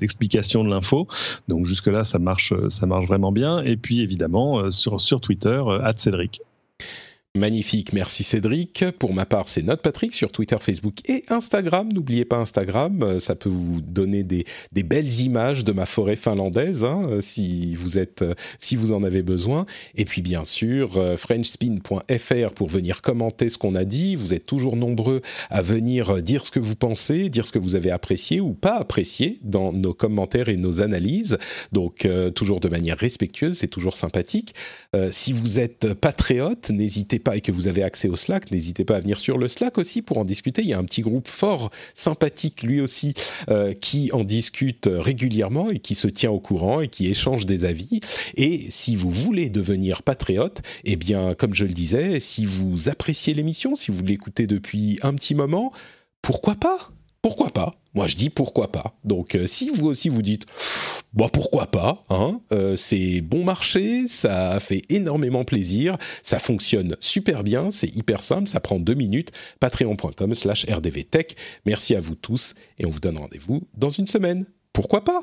d'explication de, l'info. Donc jusque là, ça marche, ça marche vraiment bien. Puis évidemment euh, sur, Twitter, euh, Cédric. Magnifique, merci Cédric. Pour ma part, c'est Note Patrick sur Twitter, Facebook et Instagram. N'oubliez pas Instagram, euh, ça peut vous donner des, des belles images de ma forêt finlandaise hein, euh, si vous êtes, euh, si vous en avez besoin. Et puis bien sûr, FrenchSpin.fr pour venir commenter ce qu'on a dit. Vous êtes toujours nombreux à venir dire ce que vous pensez, dire ce que vous avez apprécié ou pas apprécié dans nos commentaires et nos analyses. Donc toujours de manière respectueuse, c'est toujours sympathique. si vous êtes patriote, n'hésitez et que vous avez accès au Slack, n'hésitez pas à venir sur le Slack aussi pour en discuter. Il y a un petit groupe fort sympathique lui aussi euh, qui en discute régulièrement et qui se tient au courant et qui échange des avis. Et si vous voulez devenir patriote, eh bien, comme je le disais, si vous appréciez l'émission, si vous l'écoutez depuis un petit moment, pourquoi pas? Pourquoi pas? Moi, je dis pourquoi pas. Donc, euh, si vous aussi vous dites, bah pourquoi pas, hein, euh, c'est bon marché, ça fait énormément plaisir, ça fonctionne super bien, c'est hyper simple, ça prend deux minutes. Patreon.com/slash rdvtech. Merci à vous tous et on vous donne rendez-vous dans une semaine. Pourquoi pas?